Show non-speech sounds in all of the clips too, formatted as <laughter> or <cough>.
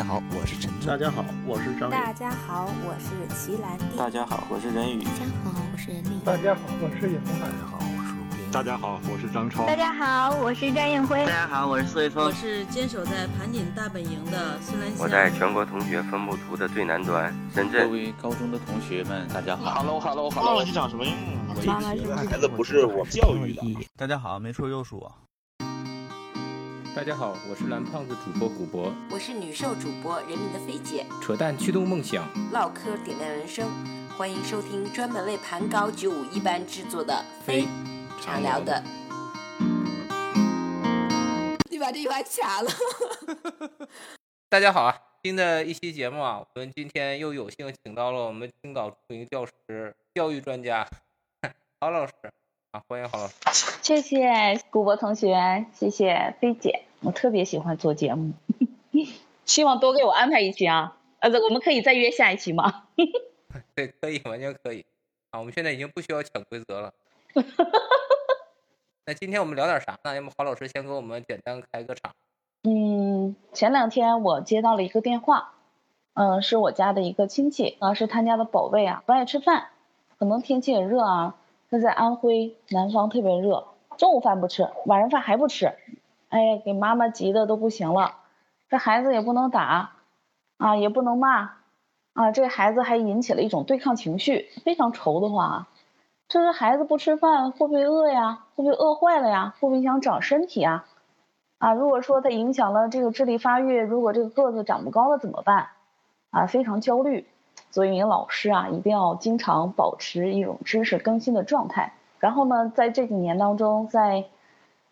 家好，我是陈大家好，我是张大家好，我是齐兰弟。大家好，我是任宇。大家好，我是任丽。大家好，我是尹大家好，我是吴斌。大家好，我是张超。大家好，我是张艳辉。大家好，我是苏卫峰。我是坚守在盘锦大本营的孙兰香。我在全国同学分布图的最南端，深圳。各位高中的同学们，大家好。Hello，Hello，Hello。忘记长什么样了？妈妈是孩子不是我教育的。大家好，没错，又是我。大家好，我是蓝胖子主播古博，我是女兽主播人民的菲姐，扯淡驱动梦想，唠嗑点亮人生，欢迎收听专门为盘高九五一班制作的非常聊的。你把这句话卡了。大家好啊，新的一期节目啊，我们今天又有幸请到了我们青岛著名教师、教育专家 <laughs> 郝老师。啊，欢迎郝老师！谢谢古博同学，谢谢菲姐，我特别喜欢做节目，<laughs> 希望多给我安排一期啊！呃，我们可以再约下一期吗？<laughs> 对，可以，完全可以。啊，我们现在已经不需要潜规则了。<laughs> 那今天我们聊点啥呢？要么郝老师先给我们简单开个场。嗯，前两天我接到了一个电话，嗯，是我家的一个亲戚啊，是他家的宝贝啊，不爱吃饭，可能天气也热啊。那在安徽南方特别热，中午饭不吃，晚上饭还不吃，哎，给妈妈急的都不行了。这孩子也不能打，啊，也不能骂，啊，这孩子还引起了一种对抗情绪，非常愁的慌。这个孩子不吃饭会不会饿呀？会不会饿坏了呀？会不会影响长身体啊？啊，如果说他影响了这个智力发育，如果这个个子长不高了怎么办？啊，非常焦虑。作为一名老师啊，一定要经常保持一种知识更新的状态。然后呢，在这几年当中，在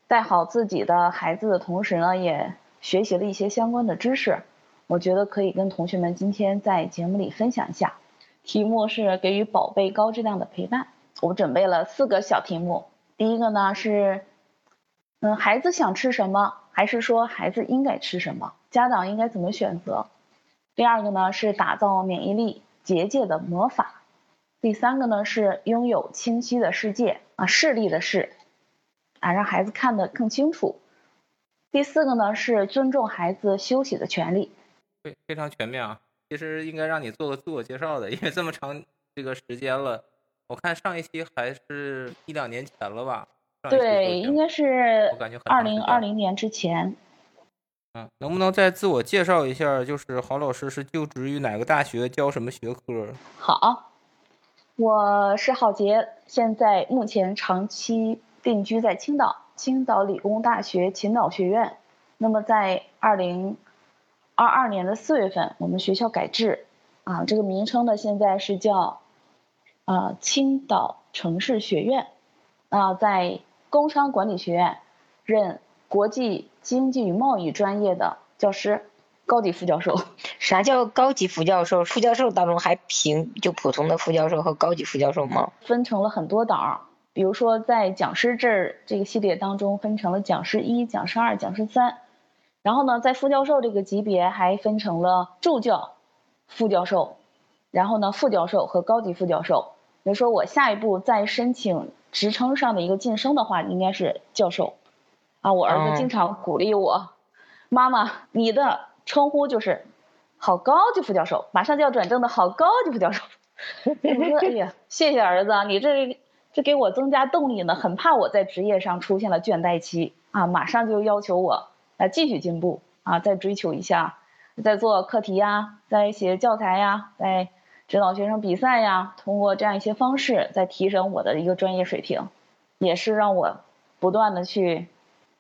带好自己的孩子的同时呢，也学习了一些相关的知识。我觉得可以跟同学们今天在节目里分享一下。题目是给予宝贝高质量的陪伴。我准备了四个小题目。第一个呢是，嗯，孩子想吃什么，还是说孩子应该吃什么？家长应该怎么选择？第二个呢是打造免疫力。结界的魔法，第三个呢是拥有清晰的世界啊，视力的视啊，让孩子看得更清楚。第四个呢是尊重孩子休息的权利。对，非常全面啊。其实应该让你做个自我介绍的，<laughs> 因为这么长这个时间了，我看上一期还是一两年前了吧？对，应该是二零二零年之前。嗯，能不能再自我介绍一下？就是郝老师是就职于哪个大学，教什么学科？好，我是郝杰，现在目前长期定居在青岛，青岛理工大学琴岛学院。那么在二零二二年的四月份，我们学校改制，啊，这个名称呢现在是叫啊青岛城市学院，啊，在工商管理学院任。国际经济与贸易专业的教师，高级副教授。啥叫高级副教授？副教授当中还评就普通的副教授和高级副教授吗？分成了很多档，比如说在讲师这这个系列当中，分成了讲师一、讲师二、讲师三。然后呢，在副教授这个级别还分成了助教、副教授，然后呢，副教授和高级副教授。比如说我下一步再申请职称上的一个晋升的话，应该是教授。啊，我儿子经常鼓励我，妈妈，你的称呼就是好高级副教授，马上就要转正的好高级副教授。我说，哎呀，谢谢儿子，你这这给我增加动力呢，很怕我在职业上出现了倦怠期啊，马上就要求我来继续进步啊，再追求一下，在做课题呀，在写教材呀，在指导学生比赛呀，通过这样一些方式在提升我的一个专业水平，也是让我不断的去。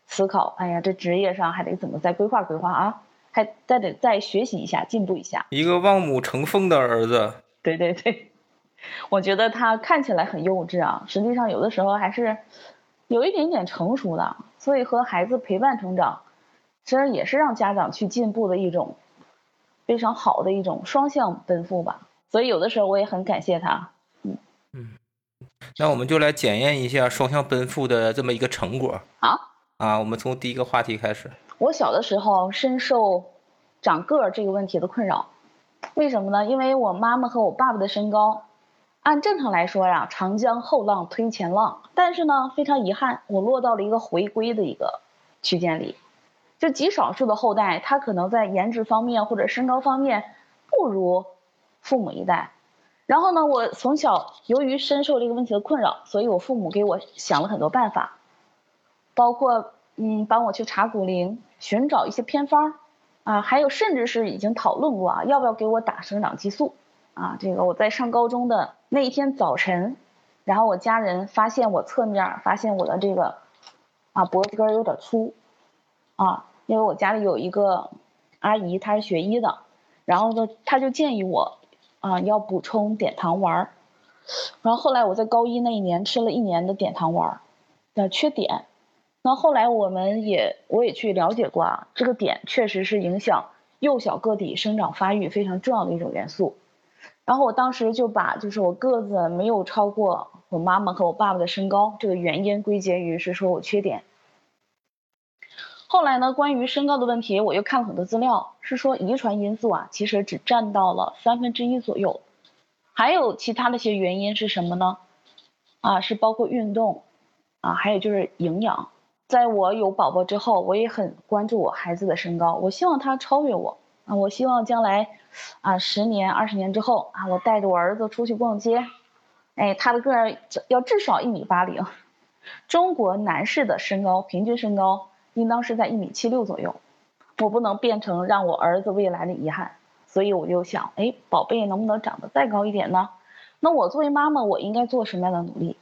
思考，哎呀，这职业上还得怎么再规划规划啊？还再得再学习一下，进步一下。一个望母成凤的儿子。对对对，我觉得他看起来很幼稚啊，实际上有的时候还是有一点点成熟的。所以和孩子陪伴成长，其实也是让家长去进步的一种非常好的一种双向奔赴吧。所以有的时候我也很感谢他。嗯嗯，那我们就来检验一下双向奔赴的这么一个成果。好。啊，我们从第一个话题开始。我小的时候深受长个儿这个问题的困扰，为什么呢？因为我妈妈和我爸爸的身高，按正常来说呀，长江后浪推前浪，但是呢，非常遗憾，我落到了一个回归的一个区间里。就极少数的后代，他可能在颜值方面或者身高方面不如父母一代。然后呢，我从小由于深受这个问题的困扰，所以我父母给我想了很多办法，包括嗯帮我去查骨龄，寻找一些偏方啊，还有甚至是已经讨论过啊，要不要给我打生长激素啊？这个我在上高中的那一天早晨，然后我家人发现我侧面发现我的这个啊脖子根有点粗啊，因为我家里有一个阿姨，她是学医的，然后呢，她就建议我。啊，要补充碘糖丸儿，然后后来我在高一那一年吃了一年的碘糖丸儿，呃，缺碘。那后来我们也我也去了解过啊，这个碘确实是影响幼小个体生长发育非常重要的一种元素。然后我当时就把就是我个子没有超过我妈妈和我爸爸的身高这个原因归结于是说我缺碘。后来呢，关于身高的问题，我又看了很多资料，是说遗传因素啊，其实只占到了三分之一左右，还有其他的一些原因是什么呢？啊，是包括运动，啊，还有就是营养。在我有宝宝之后，我也很关注我孩子的身高，我希望他超越我啊，我希望将来啊十年、二十年之后啊，我带着我儿子出去逛街，哎，他的个儿要至少一米八零。中国男士的身高平均身高。应当是在一米七六左右，我不能变成让我儿子未来的遗憾，所以我就想，哎，宝贝能不能长得再高一点呢？那我作为妈妈，我应该做什么样的努力？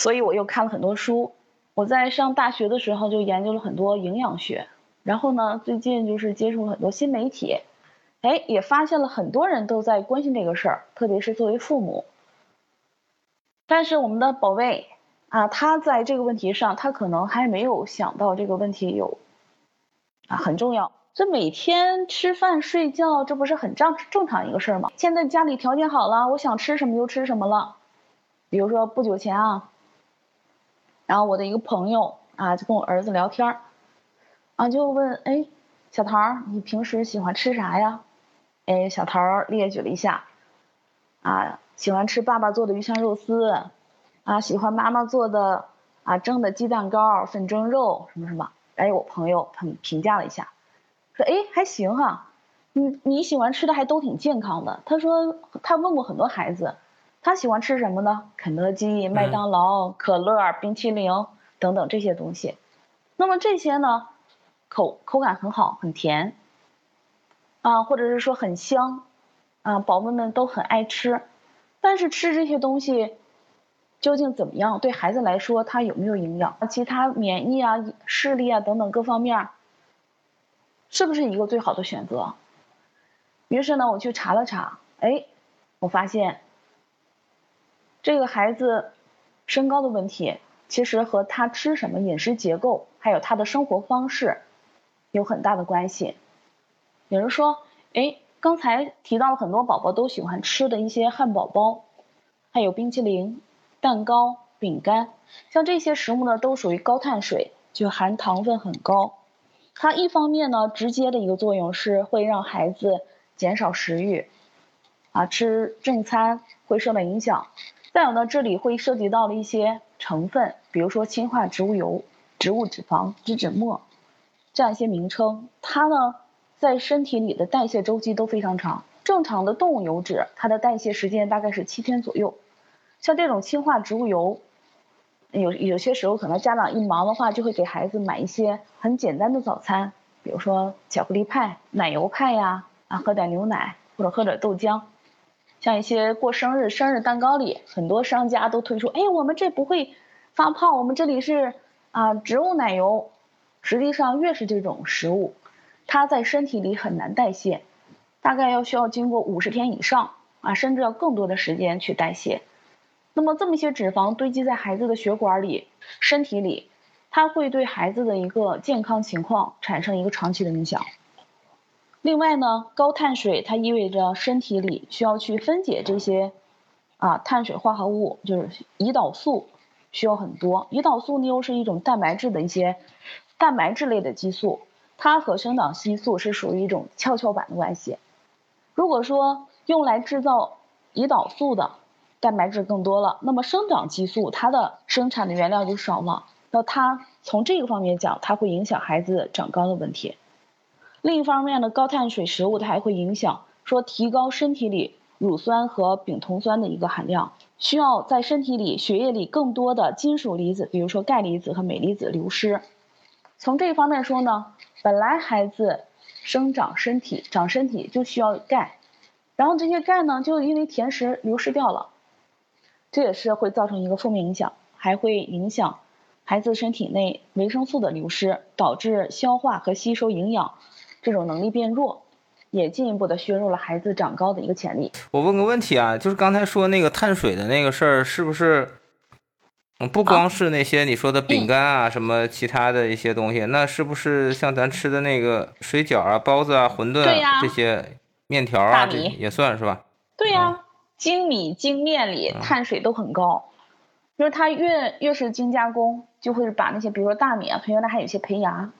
所以我又看了很多书，我在上大学的时候就研究了很多营养学，然后呢，最近就是接触了很多新媒体，哎，也发现了很多人都在关心这个事儿，特别是作为父母，但是我们的宝贝。啊，他在这个问题上，他可能还没有想到这个问题有啊很重要。这每天吃饭睡觉，这不是很正正常一个事儿吗？现在家里条件好了，我想吃什么就吃什么了。比如说不久前啊，然后我的一个朋友啊就跟我儿子聊天儿，啊就问哎小桃儿你平时喜欢吃啥呀？哎小桃儿列举了一下，啊喜欢吃爸爸做的鱼香肉丝。啊，喜欢妈妈做的啊蒸的鸡蛋糕、粉蒸肉什么什么。哎，我朋友他们评价了一下，说哎还行哈，你你喜欢吃的还都挺健康的。他说他问过很多孩子，他喜欢吃什么呢？肯德基、麦当劳、可乐、冰淇淋等等这些东西。那么这些呢，口口感很好，很甜啊，或者是说很香啊，宝宝们都很爱吃。但是吃这些东西。究竟怎么样？对孩子来说，他有没有营养？其他免疫啊、视力啊等等各方面，是不是一个最好的选择？于是呢，我去查了查，哎，我发现这个孩子身高的问题，其实和他吃什么、饮食结构，还有他的生活方式有很大的关系。有人说，哎，刚才提到了很多宝宝都喜欢吃的一些汉堡包，还有冰淇淋。蛋糕、饼干，像这些食物呢，都属于高碳水，就含糖分很高。它一方面呢，直接的一个作用是会让孩子减少食欲，啊，吃正餐会受到影响。再有呢，这里会涉及到了一些成分，比如说氢化植物油、植物脂肪、脂脂末这样一些名称，它呢在身体里的代谢周期都非常长。正常的动物油脂，它的代谢时间大概是七天左右。像这种氢化植物油，有有些时候可能家长一忙的话，就会给孩子买一些很简单的早餐，比如说巧克力派、奶油派呀，啊，喝点牛奶或者喝点豆浆。像一些过生日，生日蛋糕里，很多商家都推出，哎，我们这不会发胖，我们这里是啊植物奶油。实际上，越是这种食物，它在身体里很难代谢，大概要需要经过五十天以上啊，甚至要更多的时间去代谢。那么这么些脂肪堆积在孩子的血管里、身体里，它会对孩子的一个健康情况产生一个长期的影响。另外呢，高碳水它意味着身体里需要去分解这些啊碳水化合物，就是胰岛素需要很多。胰岛素呢又是一种蛋白质的一些蛋白质类的激素，它和生长激素是属于一种跷跷板的关系。如果说用来制造胰岛素的，蛋白质更多了，那么生长激素它的生产的原料就少了，那它从这个方面讲，它会影响孩子长高的问题。另一方面呢，高碳水食物它还会影响说提高身体里乳酸和丙酮酸的一个含量，需要在身体里血液里更多的金属离子，比如说钙离子和镁离子流失。从这一方面说呢，本来孩子生长身体长身体就需要钙，然后这些钙呢就因为甜食流失掉了，这也是会造成一个负面影响，还会影响孩子身体内维生素的流失，导致消化和吸收营养。这种能力变弱，也进一步的削弱了孩子长高的一个潜力。我问个问题啊，就是刚才说那个碳水的那个事儿，是不是？嗯，不光是那些你说的饼干啊，什么其他的一些东西，那是不是像咱吃的那个水饺啊、包子啊、馄饨啊这些面条啊，这也算是吧？对呀，精米精面里碳水都很高，就是它越越是精加工，就会把那些比如说大米啊，它原来还有一些胚芽。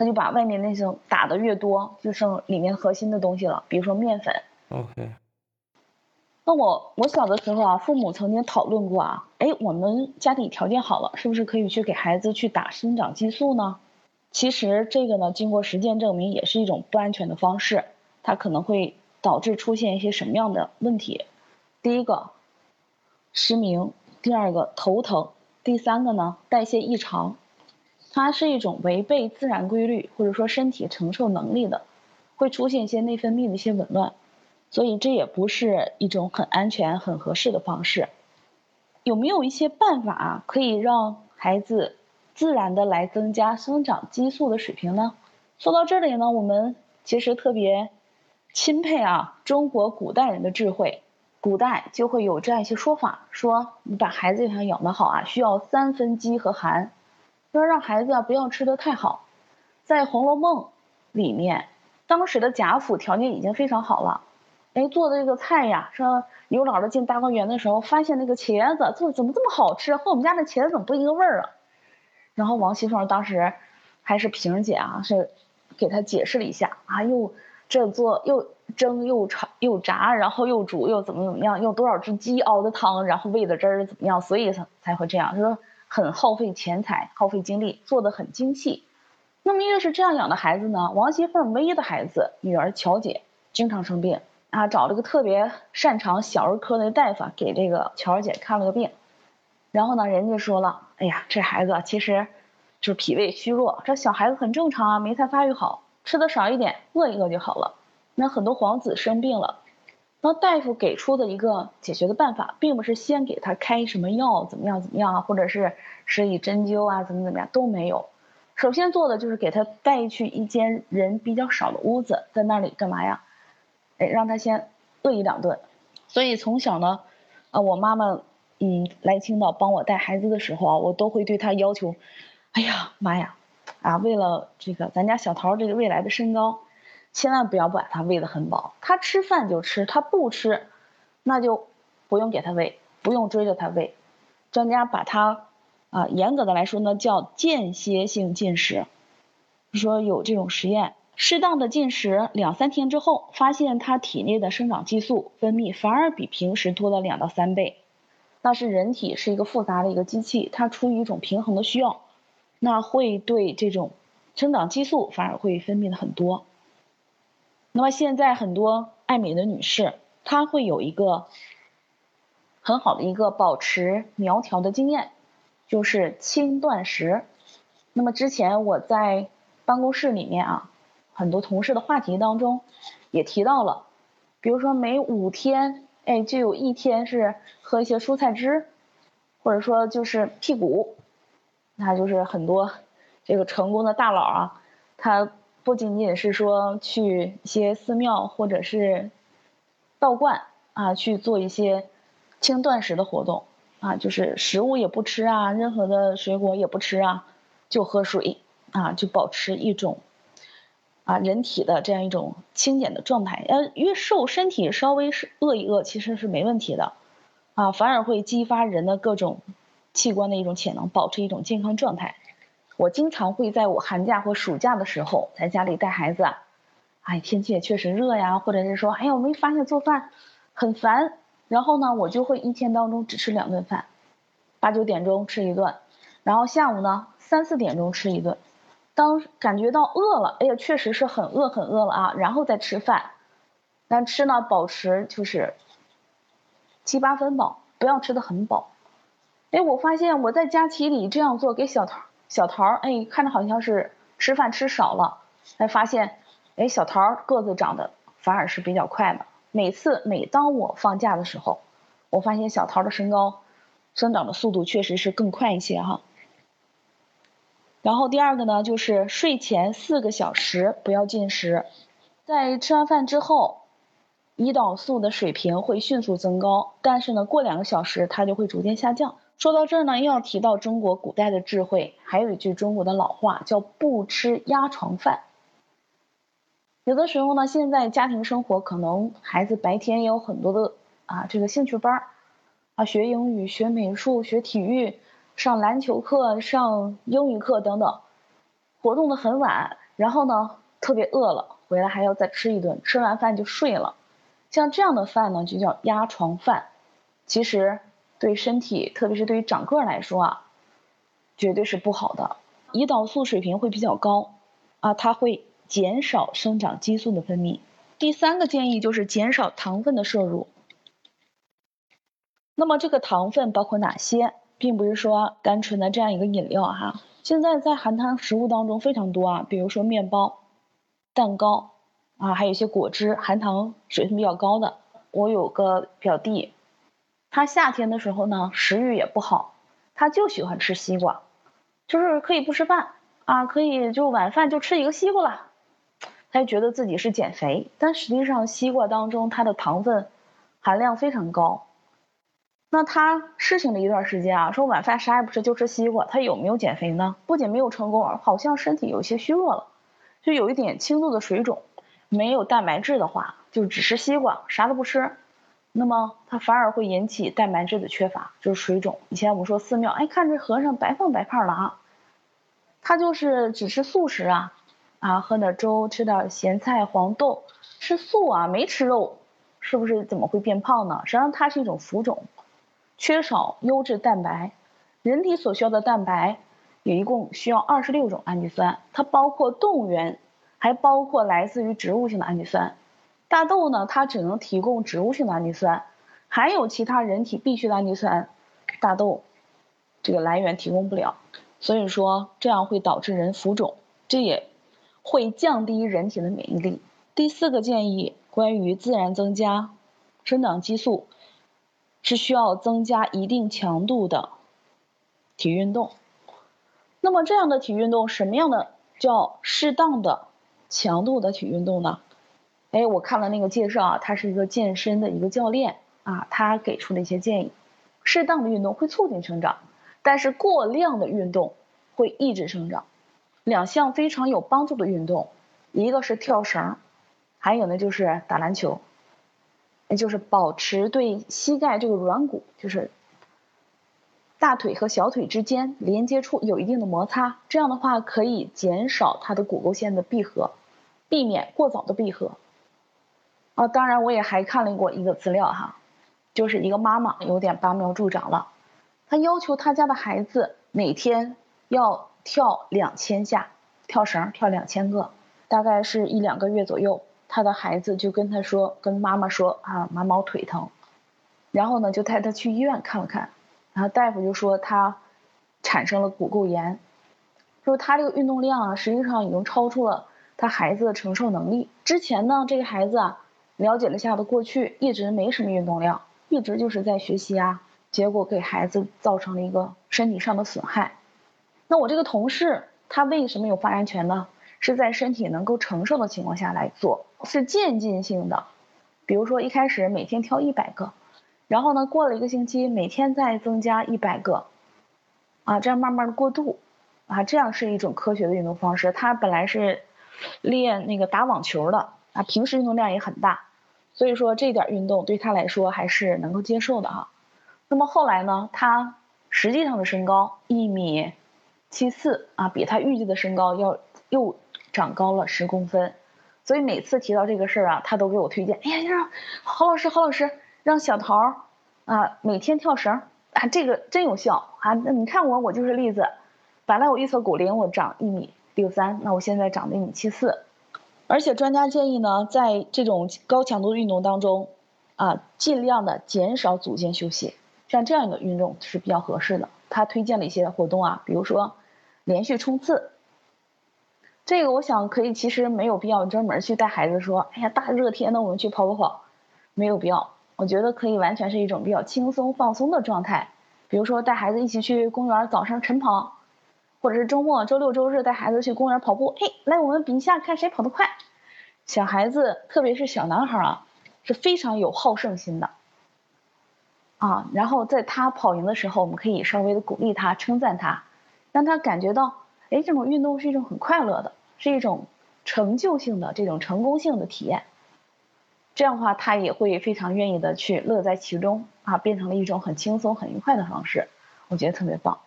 他就把外面那些打的越多，就剩里面核心的东西了，比如说面粉。OK。那我我小的时候啊，父母曾经讨论过啊，哎，我们家里条件好了，是不是可以去给孩子去打生长激素呢？其实这个呢，经过实践证明，也是一种不安全的方式，它可能会导致出现一些什么样的问题？第一个，失明；第二个，头疼；第三个呢，代谢异常。它是一种违背自然规律或者说身体承受能力的，会出现一些内分泌的一些紊乱，所以这也不是一种很安全、很合适的方式。有没有一些办法可以让孩子自然的来增加生长激素的水平呢？说到这里呢，我们其实特别钦佩啊中国古代人的智慧，古代就会有这样一些说法，说你把孩子想养得好啊，需要三分饥和寒。要让孩子啊不要吃的太好，在《红楼梦》里面，当时的贾府条件已经非常好了，哎，做的这个菜呀，说刘姥姥进大观园的时候，发现那个茄子做怎么这么好吃，和我们家的茄子怎么不一个味儿啊？然后王熙凤当时还是萍姐啊，是给他解释了一下啊，又这做又蒸又炒又炸，然后又煮又怎么怎么样，用多少只鸡熬的汤，然后喂的汁儿怎么样，所以才才会这样，说。很耗费钱财，耗费精力，做的很精细。那么越是这样养的孩子呢，王熙凤唯一的孩子女儿乔姐经常生病啊，找了个特别擅长小儿科的大夫给这个乔姐看了个病。然后呢，人家说了，哎呀，这孩子其实就是脾胃虚弱，这小孩子很正常啊，没太发育好，吃的少一点，饿一饿就好了。那很多皇子生病了。那大夫给出的一个解决的办法，并不是先给他开什么药，怎么样怎么样啊，或者是施以针灸啊，怎么怎么样都没有。首先做的就是给他带去一间人比较少的屋子，在那里干嘛呀？哎，让他先饿一两顿。所以从小呢，啊，我妈妈嗯来青岛帮我带孩子的时候啊，我都会对他要求，哎呀妈呀，啊，为了这个咱家小桃这个未来的身高。千万不要把它喂得很饱，它吃饭就吃，他不吃，那就不用给它喂，不用追着它喂。专家把它啊，严格的来说呢，叫间歇性进食。说有这种实验，适当的进食两三天之后，发现它体内的生长激素分泌反而比平时多了两到三倍。那是人体是一个复杂的一个机器，它出于一种平衡的需要，那会对这种生长激素反而会分泌的很多。那么现在很多爱美的女士，她会有一个很好的一个保持苗条的经验，就是轻断食。那么之前我在办公室里面啊，很多同事的话题当中也提到了，比如说每五天，哎，就有一天是喝一些蔬菜汁，或者说就是辟谷，那就是很多这个成功的大佬啊，他。不仅仅是说去一些寺庙或者是道观啊去做一些轻断食的活动啊，就是食物也不吃啊，任何的水果也不吃啊，就喝水啊，就保持一种啊人体的这样一种清减的状态。呃，越瘦身体稍微是饿一饿其实是没问题的啊，反而会激发人的各种器官的一种潜能，保持一种健康状态。我经常会在我寒假或暑假的时候在家里带孩子，哎，天气也确实热呀，或者是说，哎呀，我没发现做饭很烦，然后呢，我就会一天当中只吃两顿饭，八九点钟吃一顿，然后下午呢三四点钟吃一顿，当感觉到饿了，哎呀，确实是很饿很饿了啊，然后再吃饭，但吃呢保持就是七八分饱，不要吃的很饱。哎，我发现我在假期里这样做，给小桃小桃哎看着好像是吃饭吃少了，才发现哎小桃个子长得反而是比较快的。每次每当我放假的时候，我发现小桃的身高生长的速度确实是更快一些哈。然后第二个呢，就是睡前四个小时不要进食，在吃完饭之后，胰岛素的水平会迅速增高，但是呢，过两个小时它就会逐渐下降。说到这儿呢，又要提到中国古代的智慧，还有一句中国的老话叫“不吃压床饭”。有的时候呢，现在家庭生活可能孩子白天也有很多的啊这个兴趣班儿啊，学英语、学美术、学体育。上篮球课、上英语课等等，活动的很晚，然后呢特别饿了，回来还要再吃一顿，吃完饭就睡了。像这样的饭呢就叫压床饭，其实对身体，特别是对于长个来说啊，绝对是不好的。胰岛素水平会比较高啊，它会减少生长激素的分泌。第三个建议就是减少糖分的摄入。那么这个糖分包括哪些？并不是说单纯的这样一个饮料哈，现在在含糖食物当中非常多啊，比如说面包、蛋糕啊，还有一些果汁，含糖水平比较高的。我有个表弟，他夏天的时候呢，食欲也不好，他就喜欢吃西瓜，就是可以不吃饭啊，可以就晚饭就吃一个西瓜了，他就觉得自己是减肥，但实际上西瓜当中它的糖分含量非常高。那他试行了一段时间啊，说晚饭啥也不吃就吃西瓜，他有没有减肥呢？不仅没有成功，好像身体有些虚弱了，就有一点轻度的水肿。没有蛋白质的话，就只吃西瓜，啥都不吃，那么它反而会引起蛋白质的缺乏，就是水肿。以前我们说寺庙，哎，看这和尚白胖白胖的啊，他就是只吃素食啊，啊，喝点粥，吃点咸菜黄豆，吃素啊，没吃肉，是不是怎么会变胖呢？实际上它是一种浮肿。缺少优质蛋白，人体所需要的蛋白有一共需要二十六种氨基酸，它包括动物源，还包括来自于植物性的氨基酸。大豆呢，它只能提供植物性的氨基酸，还有其他人体必需的氨基酸，大豆这个来源提供不了，所以说这样会导致人浮肿，这也会降低人体的免疫力。第四个建议，关于自然增加生长激素。是需要增加一定强度的体育运动。那么这样的体育运动，什么样的叫适当的强度的体育运动呢？哎，我看了那个介绍啊，他是一个健身的一个教练啊，他给出了一些建议。适当的运动会促进成长，但是过量的运动会抑制生长。两项非常有帮助的运动，一个是跳绳，还有呢就是打篮球。也就是保持对膝盖这个软骨，就是大腿和小腿之间连接处有一定的摩擦，这样的话可以减少它的骨沟线的闭合，避免过早的闭合。啊，当然我也还看了过一个资料哈，就是一个妈妈有点拔苗助长了，她要求她家的孩子每天要跳两千下跳绳，跳两千个，大概是一两个月左右。他的孩子就跟他说，跟妈妈说啊，妈妈我腿疼，然后呢就带他去医院看了看，然后大夫就说他产生了骨垢炎，说他这个运动量啊，实际上已经超出了他孩子的承受能力。之前呢，这个孩子啊，了解了下的过去一直没什么运动量，一直就是在学习啊，结果给孩子造成了一个身体上的损害。那我这个同事他为什么有发言权呢？是在身体能够承受的情况下来做，是渐进性的。比如说一开始每天跳一百个，然后呢过了一个星期每天再增加一百个，啊这样慢慢的过渡，啊这样是一种科学的运动方式。他本来是练那个打网球的，啊平时运动量也很大，所以说这点运动对他来说还是能够接受的哈。那么后来呢，他实际上的身高一米七四啊，比他预计的身高要又。长高了十公分，所以每次提到这个事儿啊，他都给我推荐。哎呀，让郝老师，郝老师让小桃啊每天跳绳，啊，这个真有效啊！那你看我，我就是例子。本来我预测骨龄我长一米六三，那我现在长了一米七四。而且专家建议呢，在这种高强度运动当中，啊，尽量的减少组间休息，像这样一个运动是比较合适的。他推荐了一些活动啊，比如说连续冲刺。这个我想可以，其实没有必要专门去带孩子说，哎呀，大热天的我们去跑跑跑，没有必要。我觉得可以完全是一种比较轻松放松的状态，比如说带孩子一起去公园早上晨跑。或者是周末、周六、周日带孩子去公园跑步，哎，来我们比一下，看谁跑得快。小孩子，特别是小男孩啊，是非常有好胜心的啊。然后在他跑赢的时候，我们可以稍微的鼓励他、称赞他，让他感觉到，哎，这种运动是一种很快乐的，是一种成就性的这种成功性的体验。这样的话，他也会非常愿意的去乐在其中啊，变成了一种很轻松、很愉快的方式，我觉得特别棒。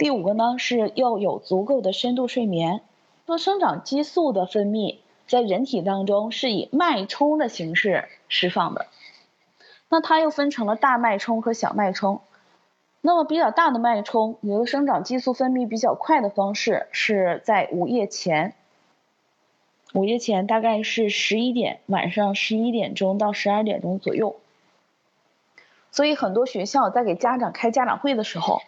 第五个呢是要有足够的深度睡眠。说生长激素的分泌在人体当中是以脉冲的形式释放的，那它又分成了大脉冲和小脉冲。那么比较大的脉冲，有的生长激素分泌比较快的方式是在午夜前，午夜前大概是十一点，晚上十一点钟到十二点钟左右。所以很多学校在给家长开家长会的时候。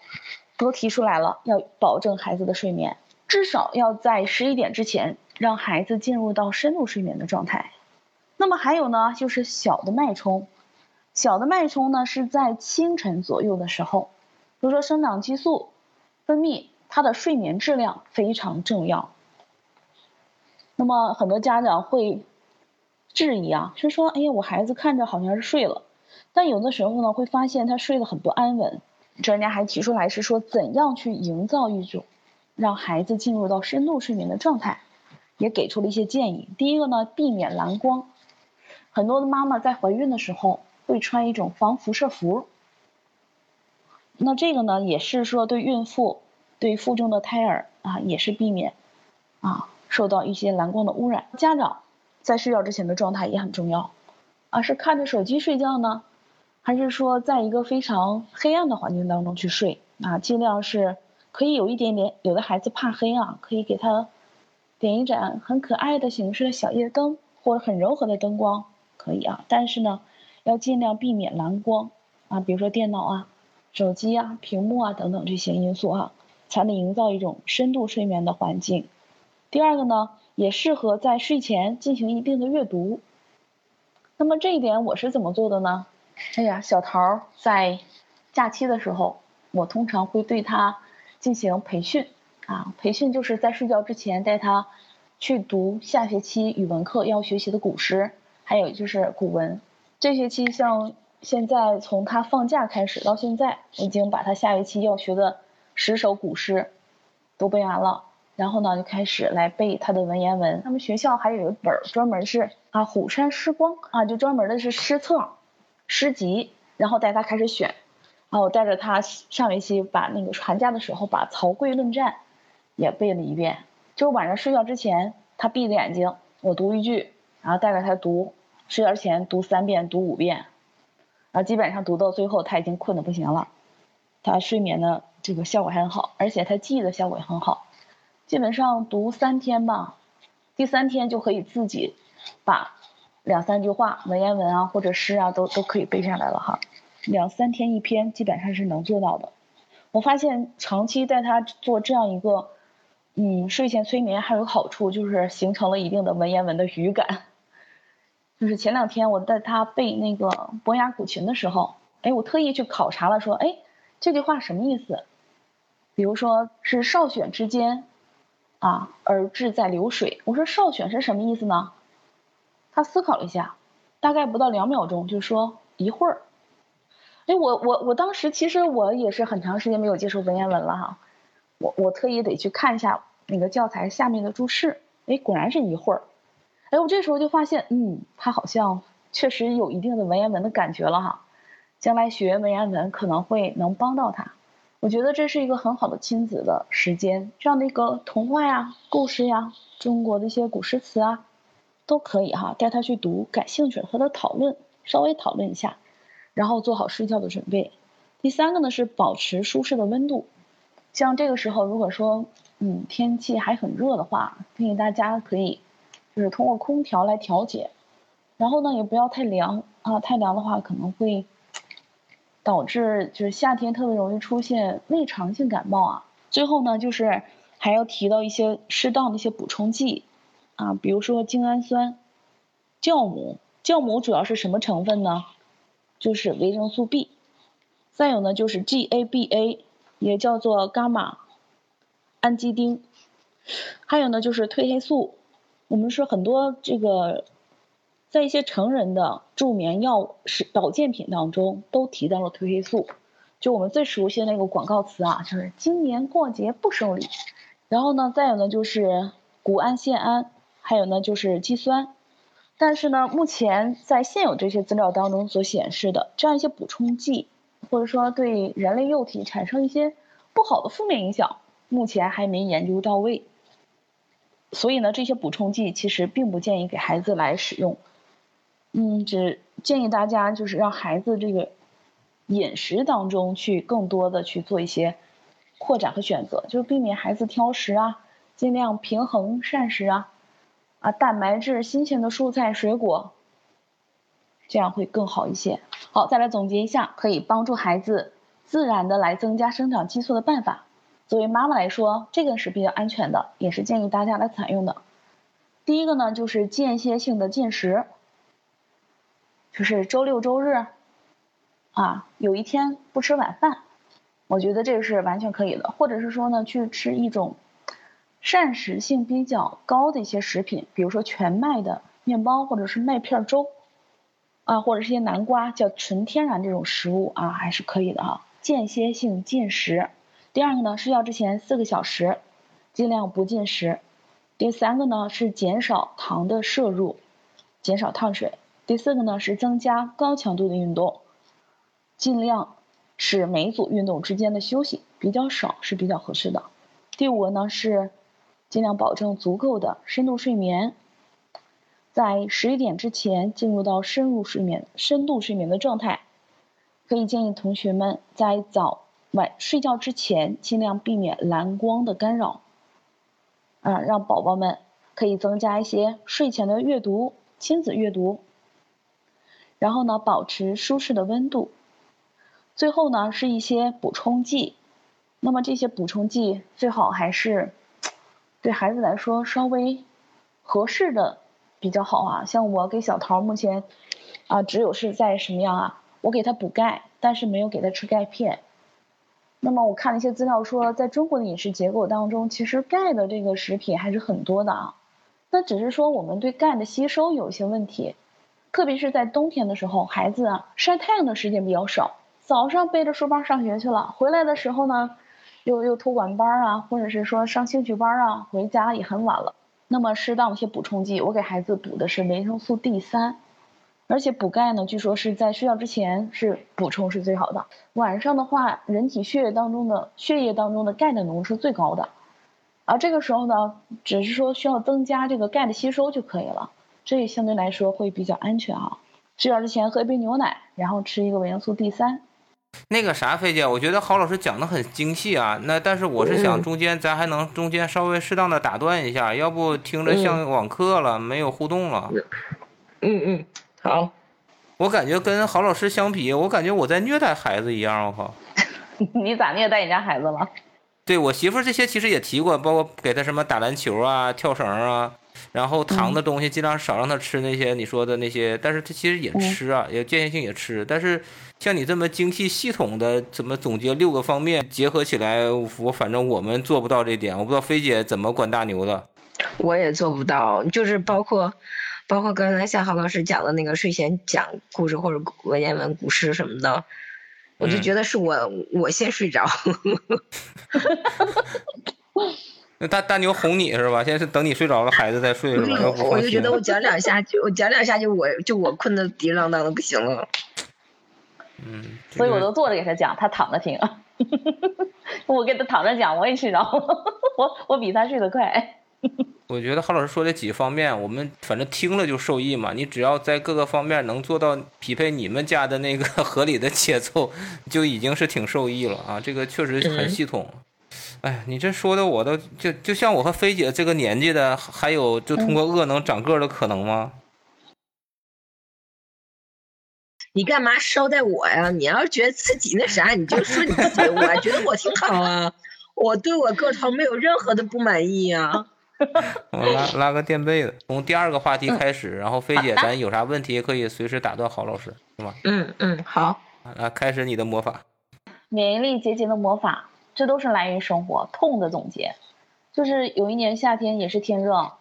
都提出来了，要保证孩子的睡眠，至少要在十一点之前让孩子进入到深度睡眠的状态。那么还有呢，就是小的脉冲，小的脉冲呢是在清晨左右的时候，比如说生长激素分泌，它的睡眠质量非常重要。那么很多家长会质疑啊，是说，哎呀，我孩子看着好像是睡了，但有的时候呢会发现他睡得很不安稳。专家还提出来是说，怎样去营造一种让孩子进入到深度睡眠的状态，也给出了一些建议。第一个呢，避免蓝光。很多的妈妈在怀孕的时候会穿一种防辐射服，那这个呢，也是说对孕妇、对腹中的胎儿啊，也是避免啊受到一些蓝光的污染。家长在睡觉之前的状态也很重要，啊，是看着手机睡觉呢？还是说，在一个非常黑暗的环境当中去睡啊，尽量是可以有一点点。有的孩子怕黑啊，可以给他点一盏很可爱的形式的小夜灯，或者很柔和的灯光，可以啊。但是呢，要尽量避免蓝光啊，比如说电脑啊、手机啊、屏幕啊等等这些因素啊，才能营造一种深度睡眠的环境。第二个呢，也适合在睡前进行一定的阅读。那么这一点我是怎么做的呢？哎呀，小桃在假期的时候，我通常会对他进行培训啊，培训就是在睡觉之前带他去读下学期语文课要学习的古诗，还有就是古文。这学期像现在从他放假开始到现在，已经把他下学期要学的十首古诗都背完了，然后呢就开始来背他的文言文。他们学校还有一本专门是啊虎山诗光啊，就专门的是诗册。诗集，然后带他开始选，然后带着他上学期把那个寒假的时候把《曹刿论战》也背了一遍，就晚上睡觉之前他闭着眼睛，我读一句，然后带着他读，睡觉之前读三遍读五遍，然后基本上读到最后他已经困得不行了，他睡眠的这个效果还很好，而且他记忆的效果也很好，基本上读三天吧，第三天就可以自己把。两三句话文言文啊，或者诗啊，都都可以背下来了哈。两三天一篇，基本上是能做到的。我发现长期带他做这样一个，嗯，睡前催眠还有好处，就是形成了一定的文言文的语感。<laughs> 就是前两天我带他背那个《伯牙鼓琴》的时候，哎，我特意去考察了，说，哎，这句话什么意思？比如说是少选之间，啊，而志在流水。我说少选是什么意思呢？他思考了一下，大概不到两秒钟，就说一会儿。哎，我我我当时其实我也是很长时间没有接触文言文了哈，我我特意得去看一下那个教材下面的注释，哎，果然是一会儿。哎，我这时候就发现，嗯，他好像确实有一定的文言文的感觉了哈，将来学文言文可能会能帮到他。我觉得这是一个很好的亲子的时间，像那个童话呀、故事呀、中国的一些古诗词啊。都可以哈，带他去读，感兴趣和他讨论，稍微讨论一下，然后做好睡觉的准备。第三个呢是保持舒适的温度，像这个时候如果说嗯天气还很热的话，建议大家可以就是通过空调来调节，然后呢也不要太凉啊，太凉的话可能会导致就是夏天特别容易出现胃肠性感冒啊。最后呢就是还要提到一些适当的一些补充剂啊，比如说精氨酸、酵母，酵母主要是什么成分呢？就是维生素 B。再有呢，就是 GABA，也叫做伽马氨基丁，还有呢就是褪黑素。我们说很多这个，在一些成人的助眠药是保健品当中都提到了褪黑素。就我们最熟悉的那个广告词啊，就是今年过节不收礼。然后呢，再有呢就是谷氨酰胺，还有呢就是肌酸。但是呢，目前在现有这些资料当中所显示的这样一些补充剂。或者说对人类幼体产生一些不好的负面影响，目前还没研究到位。所以呢，这些补充剂其实并不建议给孩子来使用。嗯，只建议大家就是让孩子这个饮食当中去更多的去做一些扩展和选择，就是避免孩子挑食啊，尽量平衡膳食啊，啊，蛋白质、新鲜的蔬菜水果。这样会更好一些。好，再来总结一下，可以帮助孩子自然的来增加生长激素的办法。作为妈妈来说，这个是比较安全的，也是建议大家来采用的。第一个呢，就是间歇性的进食，就是周六周日啊，有一天不吃晚饭，我觉得这个是完全可以的。或者是说呢，去吃一种膳食性比较高的一些食品，比如说全麦的面包或者是麦片粥。啊，或者是些南瓜，叫纯天然这种食物啊，还是可以的哈。间歇性进食。第二个呢，睡觉之前四个小时尽量不进食。第三个呢是减少糖的摄入，减少碳水。第四个呢是增加高强度的运动，尽量使每组运动之间的休息比较少是比较合适的。第五个呢是尽量保证足够的深度睡眠。在十一点之前进入到深入睡眠、深度睡眠的状态，可以建议同学们在早晚睡觉之前尽量避免蓝光的干扰，啊，让宝宝们可以增加一些睡前的阅读、亲子阅读，然后呢，保持舒适的温度。最后呢，是一些补充剂，那么这些补充剂最好还是对孩子来说稍微合适的。比较好啊，像我给小桃目前啊，只有是在什么样啊？我给他补钙，但是没有给他吃钙片。那么我看了一些资料说，在中国的饮食结构当中，其实钙的这个食品还是很多的啊。那只是说我们对钙的吸收有一些问题，特别是在冬天的时候，孩子啊晒太阳的时间比较少，早上背着书包上学去了，回来的时候呢，又又托管班啊，或者是说上兴趣班啊，回家也很晚了。那么适当一些补充剂，我给孩子补的是维生素 D 三，而且补钙呢，据说是在睡觉之前是补充是最好的。晚上的话，人体血液当中的血液当中的钙的浓度是最高的，而这个时候呢，只是说需要增加这个钙的吸收就可以了，这也相对来说会比较安全啊。睡觉之前喝一杯牛奶，然后吃一个维生素 D 三。那个啥，飞姐，我觉得郝老师讲的很精细啊。那但是我是想中间咱还能中间稍微适当的打断一下，要不听着像网课了，没有互动了。嗯嗯，好。我感觉跟郝老师相比，我感觉我在虐待孩子一样，我靠。<laughs> 你咋虐待你家孩子了？对我媳妇这些其实也提过，包括给他什么打篮球啊、跳绳啊。然后糖的东西尽量少让他吃那些你说的那些，但是他其实也吃啊，也间歇性也吃。但是像你这么精细系统的怎么总结六个方面结合起来，我反正我们做不到这点。我不知道菲姐怎么管大牛的。我也做不到，就是包括包括刚才夏浩老师讲的那个睡前讲故事或者文言文古诗什么的，我就觉得是我我先睡着。<laughs> <laughs> 那大大牛哄你是吧？现在是等你睡着了，孩子再睡是吧？我就觉得我讲两下就我讲两下就我就我困的滴啷当的不行了。嗯，所以我都坐着给他讲，他躺着听。<laughs> 我给他躺着讲，我也睡着了。<laughs> 我我比他睡得快。<laughs> 我觉得郝老师说的几方面，我们反正听了就受益嘛。你只要在各个方面能做到匹配你们家的那个合理的节奏，就已经是挺受益了啊。这个确实很系统。哎，你这说的我都就就像我和菲姐这个年纪的，还有就通过饿能长个的可能吗？你干嘛捎带我呀？你要是觉得自己那啥，你就说你自己。我觉得我挺好啊，<laughs> 我对我个头没有任何的不满意啊。<laughs> 我拉拉个垫背的，从第二个话题开始，然后菲姐，咱有啥问题可以随时打断郝老师，是吧？嗯嗯，好。啊，开始你的魔法。免疫力结节的魔法，这都是来源于生活痛的总结。就是有一年夏天也是天热，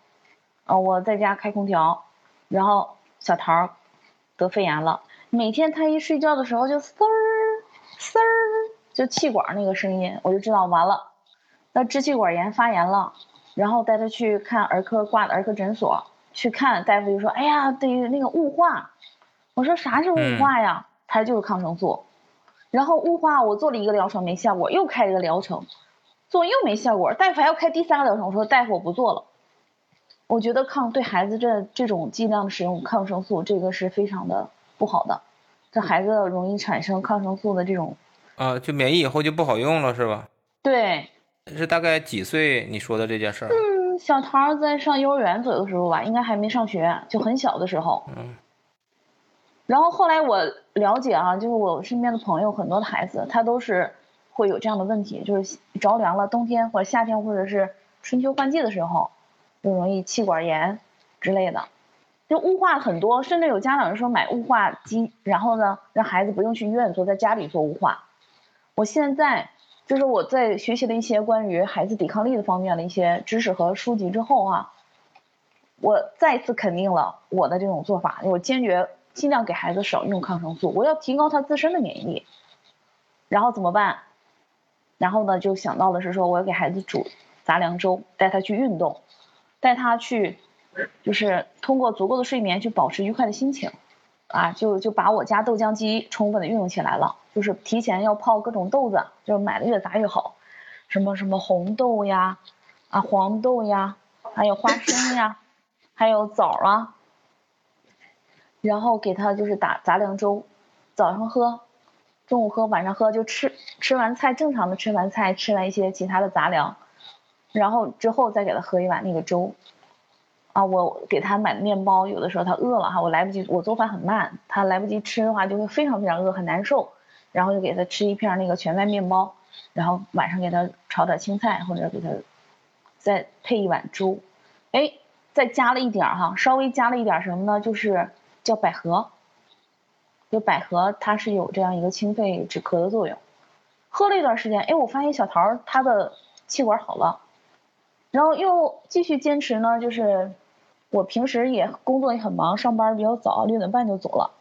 啊，我在家开空调，然后小桃得肺炎了。每天他一睡觉的时候就嘶儿嘶儿，就气管那个声音，我就知道完了，那支气管炎发炎了。然后带他去看儿科挂的儿科诊所，去看大夫就说：“哎呀，对那个雾化。”我说：“啥是雾化呀？”他就是抗生素。然后雾化我做了一个疗程没效果，又开一个疗程，做又没效果，大夫还要开第三个疗程。我说：“大夫我不做了。”我觉得抗对孩子这这种剂量的使用抗生素，这个是非常的不好的，这孩子容易产生抗生素的这种啊，就免疫以后就不好用了，是吧？对。是大概几岁？你说的这件事儿？嗯，小桃在上幼儿园左右的时候吧，应该还没上学，就很小的时候。嗯。然后后来我了解啊，就是我身边的朋友很多的孩子，他都是会有这样的问题，就是着凉了，冬天或者夏天或者是春秋换季的时候，就容易气管炎之类的。就雾化很多，甚至有家长说买雾化机，然后呢让孩子不用去医院做，在家里做雾化。我现在。就是我在学习了一些关于孩子抵抗力的方面的一些知识和书籍之后啊，我再次肯定了我的这种做法，我坚决尽量给孩子少用抗生素，我要提高他自身的免疫力。然后怎么办？然后呢，就想到的是说，我要给孩子煮杂粮粥，带他去运动，带他去，就是通过足够的睡眠去保持愉快的心情。啊，就就把我家豆浆机充分的运用起来了，就是提前要泡各种豆子，就是买的越杂越好，什么什么红豆呀，啊黄豆呀，还有花生呀，还有枣啊，然后给他就是打杂粮粥，早上喝，中午喝，晚上喝，就吃吃完菜正常的吃完菜，吃完一些其他的杂粮，然后之后再给他喝一碗那个粥。啊，我给他买的面包，有的时候他饿了哈，我来不及，我做饭很慢，他来不及吃的话就会非常非常饿，很难受，然后就给他吃一片那个全麦面包，然后晚上给他炒点青菜或者给他再配一碗粥，哎，再加了一点哈，稍微加了一点什么呢？就是叫百合，就百合它是有这样一个清肺止咳的作用，喝了一段时间，哎，我发现小桃他的气管好了，然后又继续坚持呢，就是。我平时也工作也很忙，上班比较早，六点半就走了。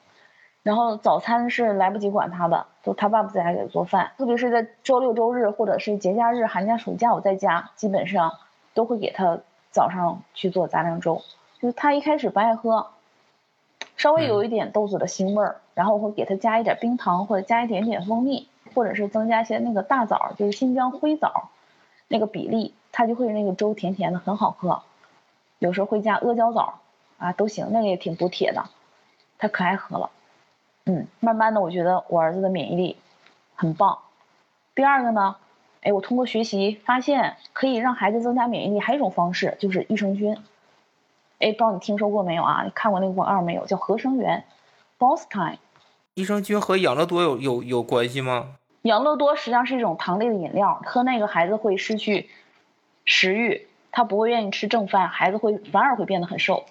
然后早餐是来不及管他的，都他爸爸在家给他做饭。特别是在周六周日或者是节假日、寒假暑假，我在家基本上都会给他早上去做杂粮粥。就是他一开始不爱喝，稍微有一点豆子的腥味儿，然后我会给他加一点冰糖或者加一点点蜂蜜，或者是增加一些那个大枣，就是新疆灰枣那个比例，它就会那个粥甜甜的，很好喝。有时候会加阿胶枣，啊都行，那个也挺补铁的，他可爱喝了，嗯，慢慢的我觉得我儿子的免疫力很棒。第二个呢，哎，我通过学习发现可以让孩子增加免疫力，还有一种方式就是益生菌。哎，不知道你听说过没有啊？你看过那个广告没有？叫合生元 b o s t i n e 益生菌和养乐多有有有关系吗？养乐多实际上是一种糖类的饮料，喝那个孩子会失去食欲。他不会愿意吃正饭，孩子会反而会变得很瘦。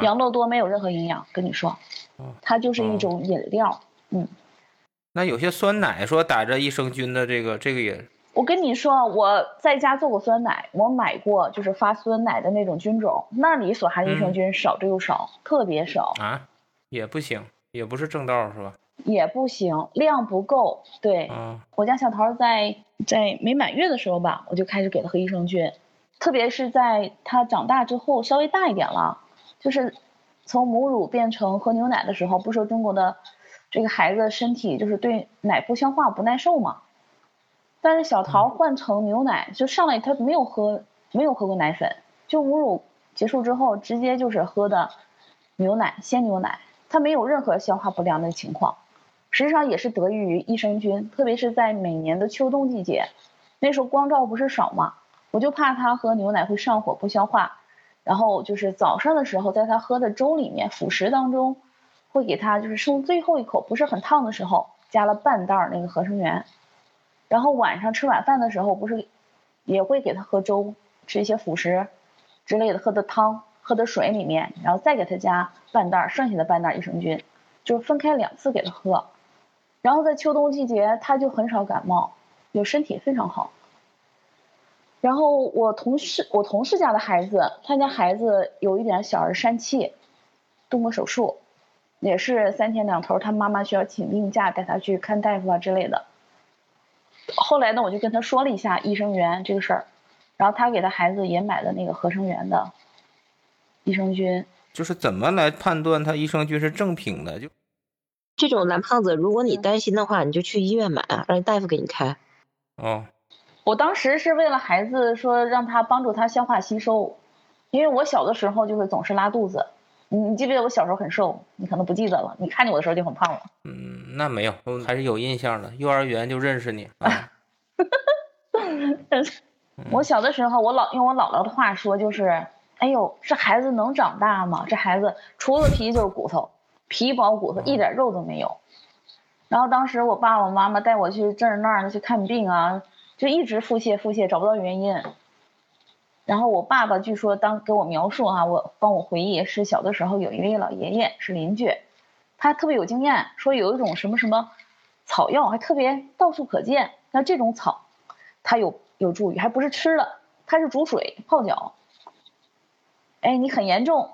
养乐多没有任何营养，跟你说，它就是一种饮料。嗯，那有些酸奶说打着益生菌的这个，这个也。我跟你说，我在家做过酸奶，我买过就是发酸奶的那种菌种，那里所含益生菌少之又少，特别少。啊，也不行，也不是正道是吧？也不行，量不够。对，我家小桃在在没满月的时候吧，我就开始给他喝益生菌。特别是在他长大之后，稍微大一点了，就是从母乳变成喝牛奶的时候，不说中国的这个孩子身体就是对奶不消化不耐受嘛。但是小桃换成牛奶，就上来他没有喝没有喝过奶粉，就母乳结束之后直接就是喝的牛奶，鲜牛奶，他没有任何消化不良的情况。实际上也是得益于益生菌，特别是在每年的秋冬季节，那时候光照不是少嘛，我就怕他喝牛奶会上火不消化，然后就是早上的时候在他喝的粥里面辅食当中，会给他就是剩最后一口不是很烫的时候加了半袋那个合生元，然后晚上吃晚饭的时候不是也会给他喝粥，吃一些辅食之类的，喝的汤喝的水里面，然后再给他加半袋剩下的半袋益生菌，就是分开两次给他喝。然后在秋冬季节，他就很少感冒，就身体非常好。然后我同事我同事家的孩子，他家孩子有一点小儿疝气，动过手术，也是三天两头，他妈妈需要请病假带他去看大夫啊之类的。后来呢，我就跟他说了一下益生元这个事儿，然后他给他孩子也买了那个合生元的益生菌。就是怎么来判断他益生菌是正品的？就。这种蓝胖子，如果你担心的话，你就去医院买，让大夫给你开。哦，我当时是为了孩子说让他帮助他消化吸收，因为我小的时候就是总是拉肚子。你你记不记得我小时候很瘦？你可能不记得了，你看见我的时候就很胖了。嗯，那没有，还是有印象的。幼儿园就认识你。啊、<laughs> 我小的时候，我老用我姥姥的话说就是，哎呦，这孩子能长大吗？这孩子除了皮就是骨头。皮包骨头，一点肉都没有。然后当时我爸爸妈妈带我去这儿那儿的去看病啊，就一直腹泻腹泻，找不到原因。然后我爸爸据说当给我描述哈，我帮我回忆是小的时候有一位老爷爷是邻居，他特别有经验，说有一种什么什么草药还特别到处可见，那这种草它有有助于，还不是吃的，它是煮水泡脚。哎，你很严重。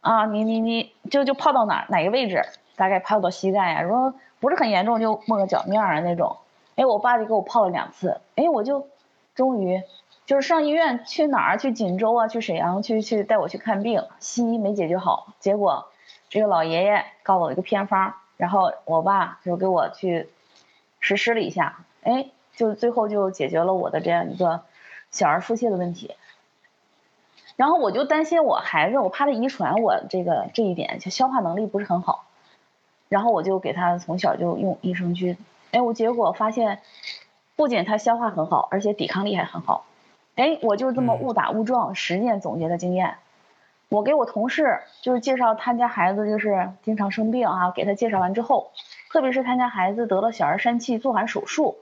啊，你你你就就泡到哪哪个位置？大概泡到膝盖啊。如果不是很严重，就摸个脚面啊那种。哎，我爸就给我泡了两次。哎，我就终于就是上医院去哪儿？去锦州啊，去沈阳去去带我去看病，西医没解决好。结果这个老爷爷告诉我一个偏方，然后我爸就给我去实施了一下。哎，就最后就解决了我的这样一个小儿腹泻的问题。然后我就担心我孩子，我怕他遗传我这个这一点，就消化能力不是很好。然后我就给他从小就用益生菌，哎，我结果发现，不仅他消化很好，而且抵抗力还很好。哎，我就这么误打误撞实践总结的经验。我给我同事就是介绍他家孩子就是经常生病啊，给他介绍完之后，特别是他家孩子得了小儿疝气做完手术，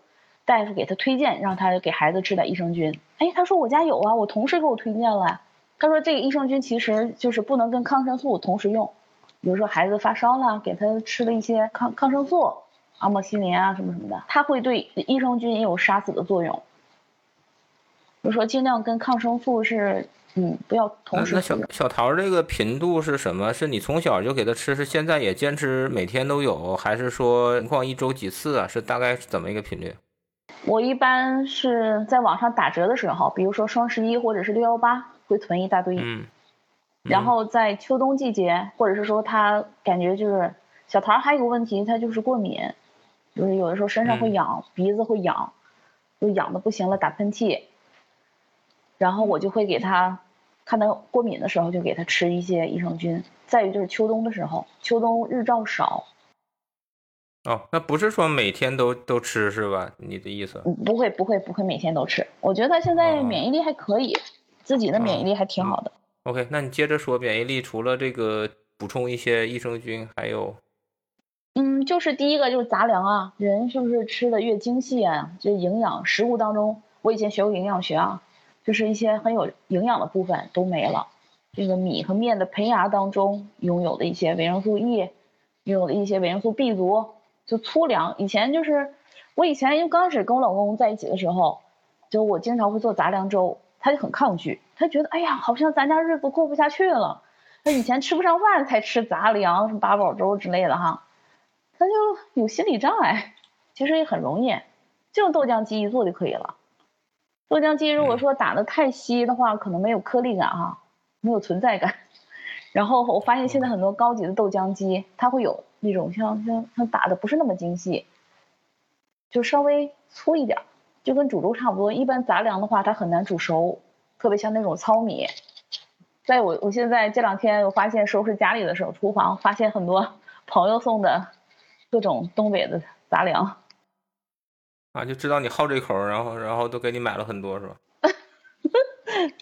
大夫给他推荐让他给孩子吃点益生菌。哎，他说我家有啊，我同事给我推荐了。他说：“这个益生菌其实就是不能跟抗生素同时用，比如说孩子发烧了，给他吃了一些抗抗生素，阿莫西林啊什么什么的，它会对益生菌也有杀死的作用。就说尽量跟抗生素是，嗯，不要同时。那小小桃这个频度是什么？是你从小就给他吃，是现在也坚持每天都有，还是说情况一周几次啊？是大概怎么一个频率？我一般是在网上打折的时候，比如说双十一或者是六幺八。”会囤一大堆，然后在秋冬季节，或者是说他感觉就是小桃还有个问题，他就是过敏，就是有的时候身上会痒，鼻子会痒，就痒的不行了，打喷嚏。然后我就会给他看他过敏的时候，就给他吃一些益生菌。再有就是秋冬的时候，秋冬日照少。哦，那不是说每天都都吃是吧？你的意思？不会不会不会每天都吃，我觉得他现在免疫力还可以。自己的免疫力还挺好的。OK，那你接着说，免疫力除了这个补充一些益生菌，还有，嗯，就是第一个就是杂粮啊，人是不是吃的越精细啊，这营养食物当中，我以前学过营养学啊，就是一些很有营养的部分都没了。这个米和面的胚芽当中拥有的一些维生素 E，拥有的一些维生素 B 族，就粗粮。以前就是我以前因为刚开始跟我老公在一起的时候，就我经常会做杂粮粥。他就很抗拒，他觉得哎呀，好像咱家日子过不下去了。他以前吃不上饭才吃杂粮，什么八宝粥之类的哈，他就有心理障碍。其实也很容易，就用豆浆机一做就可以了。豆浆机如果说打的太稀的话，可能没有颗粒感哈，没有存在感。然后我发现现在很多高级的豆浆机，它会有那种像像像打的不是那么精细，就稍微粗一点。就跟煮粥差不多，一般杂粮的话它很难煮熟，特别像那种糙米。在我我现在这两天我发现收拾家里的时候，厨房发现很多 <laughs> 朋友送的各种东北的杂粮。啊，就知道你好这口，然后然后都给你买了很多是吧？<laughs>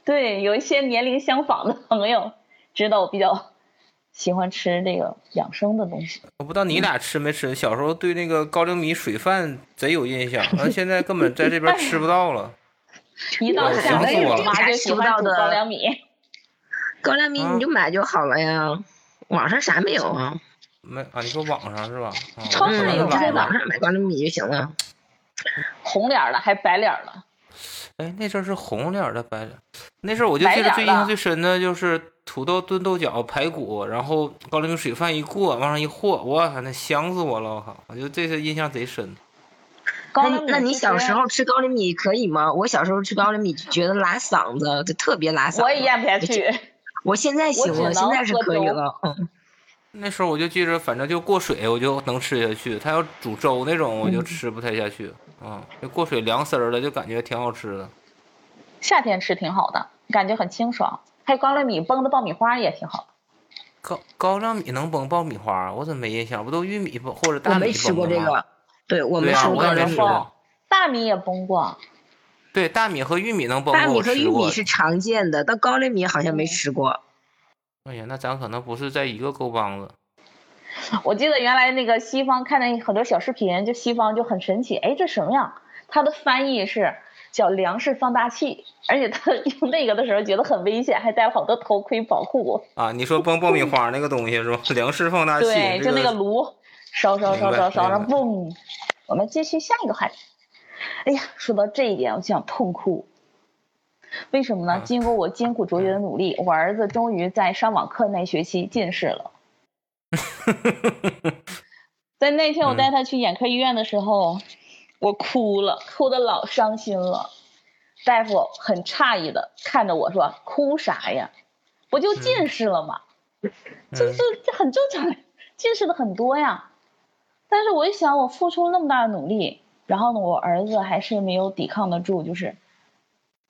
对，有一些年龄相仿的朋友知道我比较 <laughs> 喜欢吃这个养生的东西。我不知道你俩吃没吃，小时候对那个高粱米水饭贼有印象，完现在根本在这边 <laughs> 吃不到了。<laughs> 一到夏天，我妈就喜欢煮高粱米。高粱米你就买就好了呀，网上啥没有啊？没啊？你说网上是吧？超市有在网上买高粱米就行了。红脸的还白脸的？哎，那阵是红脸的白脸。那阵我就记得最印象最深的就是土豆炖豆角、排骨，然后高粱米水饭一过，往上一和，我操，那香死我了！我靠，我就这次印象贼深。那那你小时候吃高粱米可以吗？我小时候吃高粱米觉得拉嗓子，就特别拉嗓子。我也咽不下去。<laughs> 我现在行了，现在是可以了。嗯。那时候我就记着，反正就过水我就能吃下去，他要煮粥那种我就吃不太下去。啊，这过水凉丝儿的就感觉挺好吃的。夏天吃挺好的，感觉很清爽。还有高粱米崩的爆米花也挺好。高高粱米能崩爆米花？我怎么没印象？不都玉米崩或者大米崩我没吃过这个。对，我没吃过高粱米。大米也崩过。对，大米和玉米能崩。大米和玉米是常见的，但高粱米好像没吃过。哎呀，那咱可能不是在一个沟帮子。<laughs> 我记得原来那个西方看那很多小视频，就西方就很神奇，哎，这什么呀？它的翻译是叫粮食放大器，而且他 <laughs> 用那个的时候觉得很危险，还戴了好多头盔保护我。啊，你说崩爆米花那个东西是吧？粮食放大器。<laughs> 对，就那个炉，烧烧烧烧烧，然后嘣。我们继续下一个话题。哎呀，说到这一点，我就想痛哭。为什么呢？经过我艰苦卓绝的努力，我儿子终于在上网课那学期近视了。<laughs> 在那天我带他去眼科医院的时候，我哭了，哭的老伤心了。大夫很诧异的看着我说：“哭啥呀？不就近视了吗？这这这很正常，近视的很多呀。”但是我一想，我付出了那么大的努力，然后呢，我儿子还是没有抵抗得住，就是，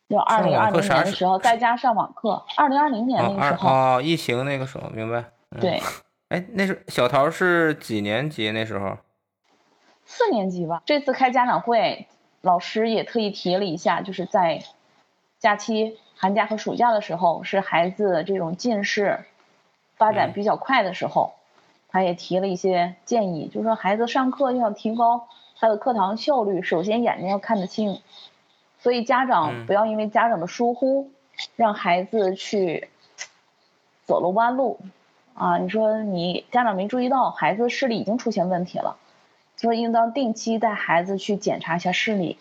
就二零二零年的时候在家上网课，二零二零年那个时候哦，疫情那个时候，明白？对。哎，那是小桃是几年级那时候？四年级吧。这次开家长会，老师也特意提了一下，就是在假期、寒假和暑假的时候，是孩子这种近视发展比较快的时候，他也提了一些建议，就是说孩子上课要提高他的课堂效率，首先眼睛要看得清，所以家长不要因为家长的疏忽，让孩子去走了弯路。啊，你说你家长没注意到孩子视力已经出现问题了，所以应当定期带孩子去检查一下视力。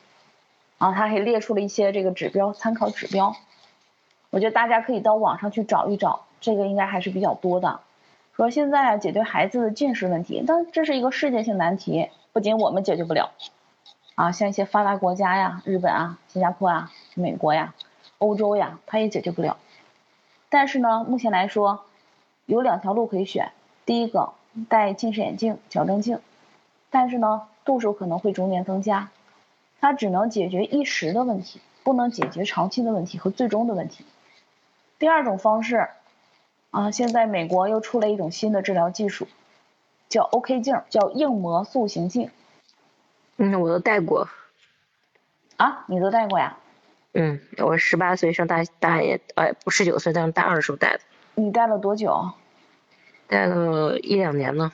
啊，他还列出了一些这个指标，参考指标。我觉得大家可以到网上去找一找，这个应该还是比较多的。说现在啊解决孩子的近视问题，但这是一个世界性难题，不仅我们解决不了，啊，像一些发达国家呀，日本啊、新加坡啊、美国呀、欧洲呀，他也解决不了。但是呢，目前来说。有两条路可以选，第一个戴近视眼镜、矫正镜，但是呢度数可能会逐年增加，它只能解决一时的问题，不能解决长期的问题和最终的问题。第二种方式，啊，现在美国又出了一种新的治疗技术，叫 OK 镜，叫硬膜塑形镜。嗯，我都戴过。啊，你都戴过呀？嗯，我十八岁上大大爷，哎，不十九岁上大二的时候戴的。你戴了多久？戴了一两年呢。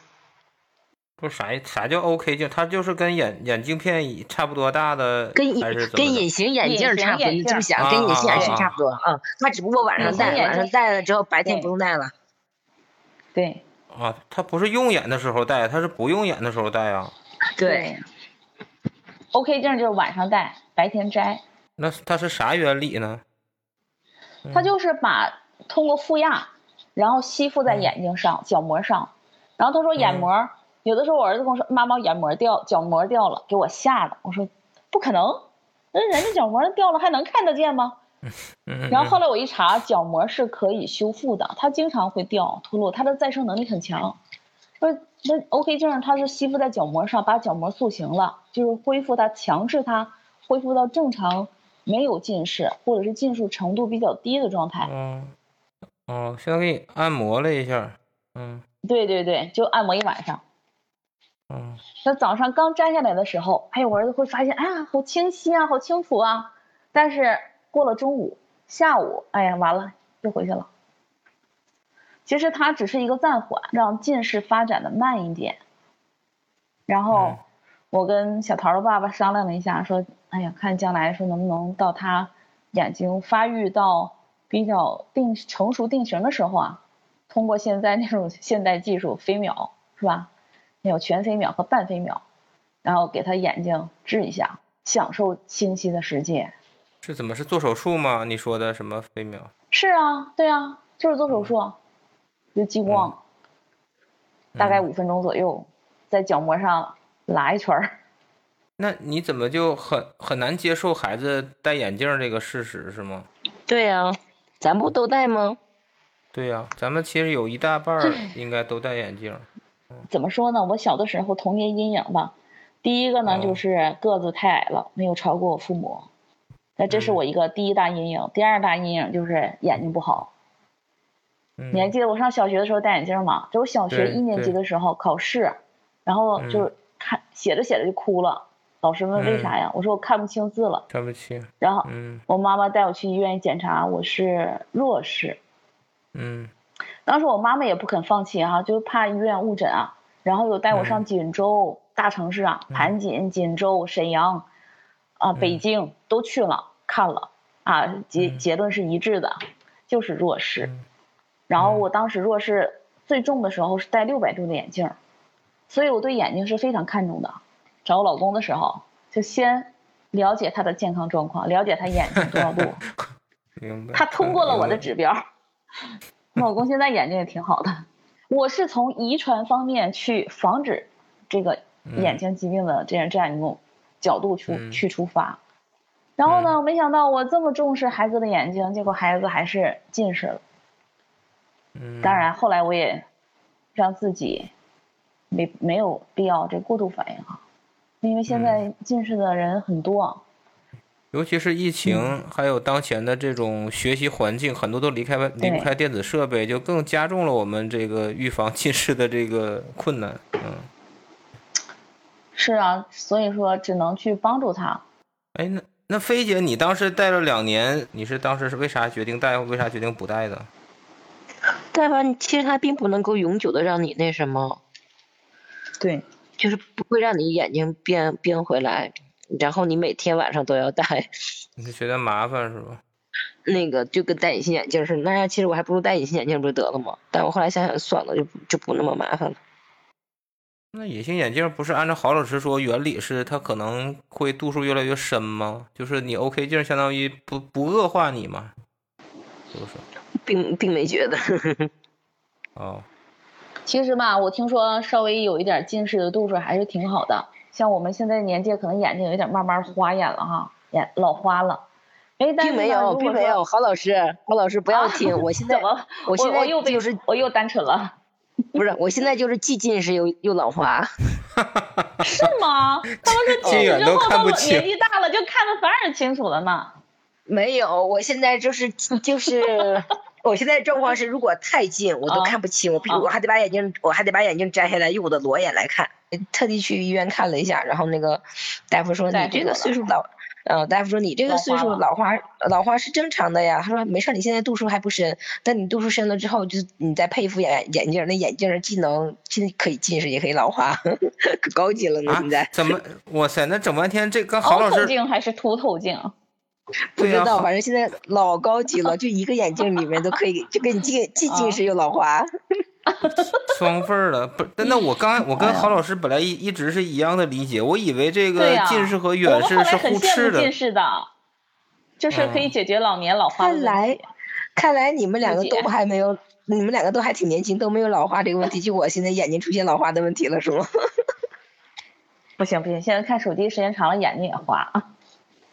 不是啥啥叫 OK 镜？它就是跟眼眼镜片差不多大的，跟跟隐形眼镜差不多。你这么想，跟隐形眼镜差不多啊。它只不过晚上戴，晚上戴了之后白天不用戴了。对。啊，它不是用眼的时候戴，它是不用眼的时候戴啊。对。OK 镜就是晚上戴，白天摘。那它是啥原理呢？它就是把。通过负压，然后吸附在眼睛上、角膜上，然后他说眼膜，有的时候我儿子跟我说妈妈眼膜掉，角膜掉了，给我吓的。我说不可能，那人家角膜掉了还能看得见吗？<laughs> 然后后来我一查，角膜是可以修复的，它经常会掉脱落，它的再生能力很强。说那 OK 镜它是吸附在角膜上，把角膜塑形了，就是恢复它，强制它恢复到正常没有近视，或者是近视程度比较低的状态。嗯，哦，现在给你按摩了一下，嗯。对对对，就按摩一晚上。嗯。那早上刚摘下来的时候，还有我儿子会发现，哎呀，好清晰啊，好清楚啊。但是过了中午、下午，哎呀，完了，又回去了。其实它只是一个暂缓，让近视发展的慢一点。然后我跟小桃的爸爸商量了一下，说，哎呀，看将来说能不能到他眼睛发育到比较定成熟定型的时候啊。通过现在那种现代技术，飞秒是吧？有全飞秒和半飞秒，然后给他眼睛治一下，享受清晰的世界。是怎么是做手术吗？你说的什么飞秒？是啊，对啊，就是做手术，就激光，大概五分钟左右，在角膜上拉一圈儿。那你怎么就很很难接受孩子戴眼镜这个事实是吗？对呀，咱不都戴吗？对呀，咱们其实有一大半儿 <clears throat> 应该都戴眼镜。怎么说呢？我小的时候童年阴影吧，第一个呢就是个子太矮了，没有超过我父母，那这是我一个第一大阴影。第二大阴影就是眼睛不好。你还记得我上小学的时候戴眼镜吗？就我小学一年级的时候考试，然后就是看写着写着就哭了，老师问为啥呀？我说我看不清字了。看不清。然后我妈妈带我去医院检查，我是弱视。嗯，当时我妈妈也不肯放弃啊，就怕医院误诊啊，然后又带我上锦州大城市啊，盘锦、锦州、沈阳，啊，北京都去了看了啊，结结论是一致的，就是弱视。然后我当时弱视最重的时候是戴六百度的眼镜，所以我对眼睛是非常看重的。找我老公的时候，就先了解他的健康状况，了解他眼睛多少度。<laughs> 明白。他通过了我的指标。我老公现在眼睛也挺好的，我是从遗传方面去防止这个眼睛疾病的这样这样一种角度去去出发，然后呢，没想到我这么重视孩子的眼睛，结果孩子还是近视了。当然后来我也让自己没没有必要这过度反应哈，因为现在近视的人很多。尤其是疫情，还有当前的这种学习环境，很多都离开离不开电子设备，就更加重了我们这个预防近视的这个困难。嗯，是啊，所以说只能去帮助他。哎，那那飞姐，你当时戴了两年，你是当时是为啥决定戴，为啥决定不戴的？戴完，其实它并不能够永久的让你那什么。对，就是不会让你眼睛变变回来。然后你每天晚上都要戴，<laughs> 你是觉得麻烦是吧？那个就跟戴隐形眼镜似的，那样其实我还不如戴隐形眼镜不就得了吗？但我后来想想算了，就就不那么麻烦了。那隐形眼镜不是按照郝老师说原理是它可能会度数越来越深吗？就是你 OK 镜相当于不不恶化你吗？是不是？并并没觉得。<laughs> 哦。其实吧，我听说稍微有一点近视的度数还是挺好的。像我们现在年纪，可能眼睛有点慢慢花眼了哈，眼老花了。哎，并没有，并没有。郝老师，郝老师不要听，我现 <laughs> 在我现在又就是我又单纯了。<laughs> 不是，我现在就是既近视又又老花。<laughs> 是吗？他们说近视之后到年纪大了就看的反而清楚了呢。没有，我现在就是就是。我现在状况是，如果太近，我都看不清，我我还得把眼镜，我还得把眼镜摘下来，用我的裸眼来看。特地去医院看了一下，然后那个大夫说你这个岁数老，嗯，大夫说你这个岁数老花，老花是正常的呀。他说没事，你现在度数还不深，但你度数深了之后，就你再配一副眼眼镜，那眼镜既能既可以近视，也可以老花，<laughs> 可高级了呢。现在怎么？<laughs> 哇塞，那整半天这跟郝老师镜还是凸透镜？<laughs> 不知道，反正现在老高级了，就一个眼镜里面都可以，就跟你既 <laughs> 既近视又老花，<laughs> 双份儿了。不，那我刚我跟郝老师本来一一直是一样的理解，我以为这个近视和远视是互斥的。近视的，就是可以解决老年老花。看来，看来你们两个都还没有，你们两个都还挺年轻，都没有老花这个问题，就我现在眼睛出现老花的问题了，是吗？不行不行，现在看手机时间长了，眼睛也花啊。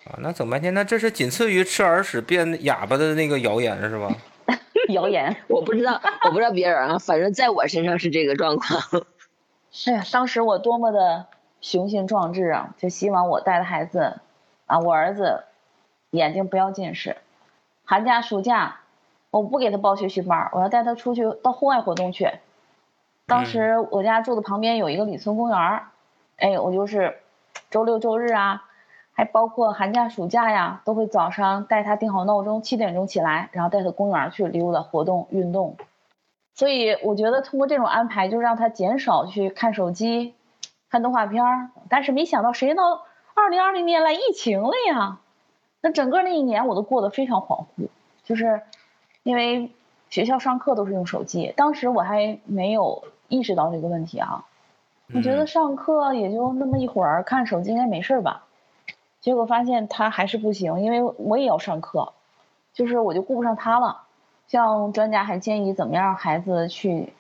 啊，那整半天，那这是仅次于吃耳屎变哑巴的那个谣言是吧？<laughs> 谣言，我不知道，我不知道别人啊，反正在我身上是这个状况。<laughs> 哎呀，当时我多么的雄心壮志啊，就希望我带的孩子，啊，我儿子眼睛不要近视。寒假暑假，我不给他报学习班，我要带他出去到户外活动去。当时我家住的旁边有一个李村公园哎，我就是周六周日啊，还包括寒假暑假呀，都会早上带他定好闹钟，七点钟起来，然后带他公园去溜达活动运动。所以我觉得通过这种安排，就让他减少去看手机、看动画片儿。但是没想到，谁到二零二零年来疫情了呀？那整个那一年我都过得非常恍惚，就是因为学校上课都是用手机，当时我还没有意识到这个问题啊。我觉得上课也就那么一会儿，看手机应该没事吧？结果发现他还是不行，因为我也要上课，就是我就顾不上他了。像专家还建议怎么样让孩子去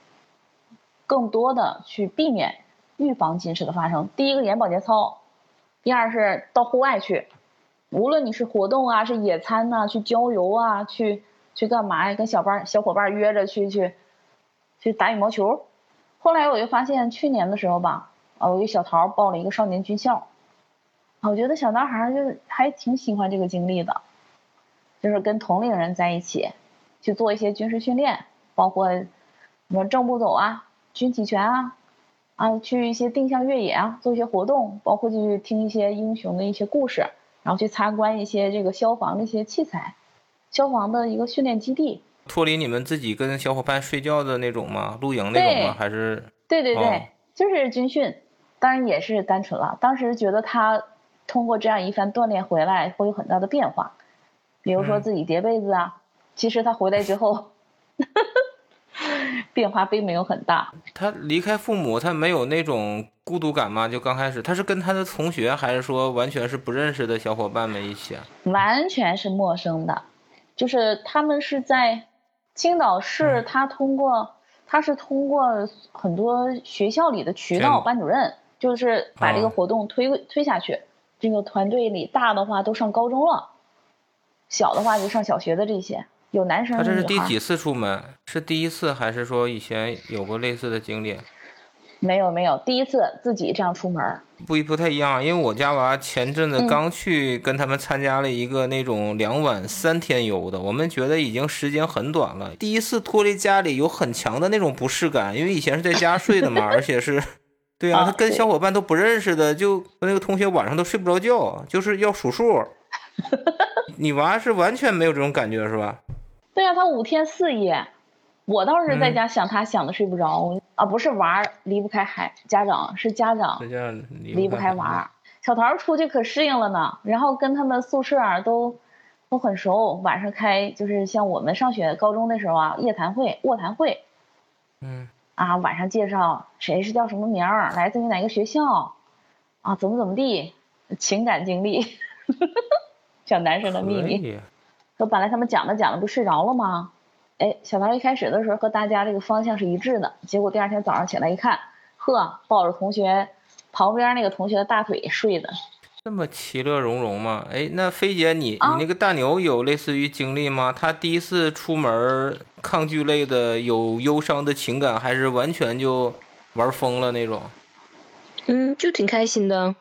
更多的去避免预防近视的发生。第一个眼保健操，第二是到户外去，无论你是活动啊，是野餐呐，去郊游啊，去去干嘛呀？跟小班小伙伴约着去去去打羽毛球。后来我就发现去年的时候吧，啊，我给小桃报了一个少年军校，我觉得小男孩就还挺喜欢这个经历的，就是跟同龄人在一起。去做一些军事训练，包括什么正步走啊、军体拳啊，啊，去一些定向越野啊，做一些活动，包括去听一些英雄的一些故事，然后去参观一些这个消防的一些器材，消防的一个训练基地。脱离你们自己跟小伙伴睡觉的那种吗？露营那种吗？还是？对对对，就是军训，当然也是单纯了。当时觉得他通过这样一番锻炼回来会有很大的变化，比如说自己叠被子啊。其实他回来之后，<laughs> 变化并没有很大。他离开父母，他没有那种孤独感吗？就刚开始，他是跟他的同学，还是说完全是不认识的小伙伴们一起啊？完全是陌生的，就是他们是在青岛市，他通过他是通过很多学校里的渠道，班主任就是把这个活动推推下去。这个团队里大的话都上高中了，小的话就上小学的这些。有男生，他这是第几次出门？是第一次还是说以前有过类似的经历？没有没有，第一次自己这样出门。不不太一样，因为我家娃前阵子刚去跟他们参加了一个那种两晚三天游的，我们觉得已经时间很短了。第一次脱离家里有很强的那种不适感，因为以前是在家睡的嘛，<laughs> 而且是，对啊，他跟小伙伴都不认识的，就那个同学晚上都睡不着觉，就是要数数。<laughs> 你娃是完全没有这种感觉是吧？对啊，他五天四夜，我倒是在家想他想的睡不着啊，不是娃离不开孩家长，是家长离不开娃。小桃出去可适应了呢，然后跟他们宿舍都都很熟，晚上开就是像我们上学高中的时候啊，夜谈会、卧谈会，嗯，啊晚上介绍谁是叫什么名儿，来自于哪个学校，啊怎么怎么地，情感经历，<laughs> 小男生的秘密。说本来他们讲着讲着不睡着了吗？哎，小桃一开始的时候和大家这个方向是一致的，结果第二天早上起来一看，呵，抱着同学旁边那个同学的大腿睡的，这么其乐融融吗？哎，那飞姐你你那个大牛有类似于经历吗？他第一次出门抗拒类的有忧伤的情感，还是完全就玩疯了那种？嗯，就挺开心的。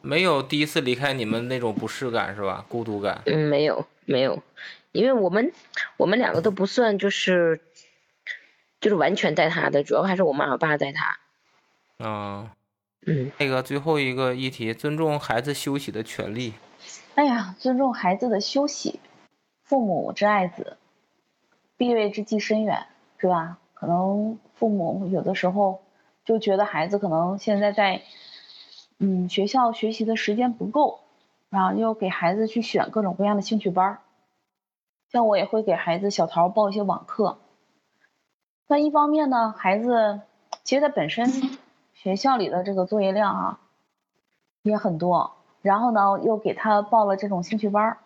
没有第一次离开你们那种不适感是吧？孤独感？嗯，没有没有，因为我们我们两个都不算就是就是完全带他的，主要还是我妈我爸带他。啊，嗯，那个最后一个议题，尊重孩子休息的权利。哎呀，尊重孩子的休息，父母之爱子，必为之计深远，是吧？可能父母有的时候就觉得孩子可能现在在。嗯，学校学习的时间不够，然后又给孩子去选各种各样的兴趣班儿。像我也会给孩子小桃报一些网课。那一方面呢，孩子其实他本身学校里的这个作业量啊也很多，然后呢又给他报了这种兴趣班儿，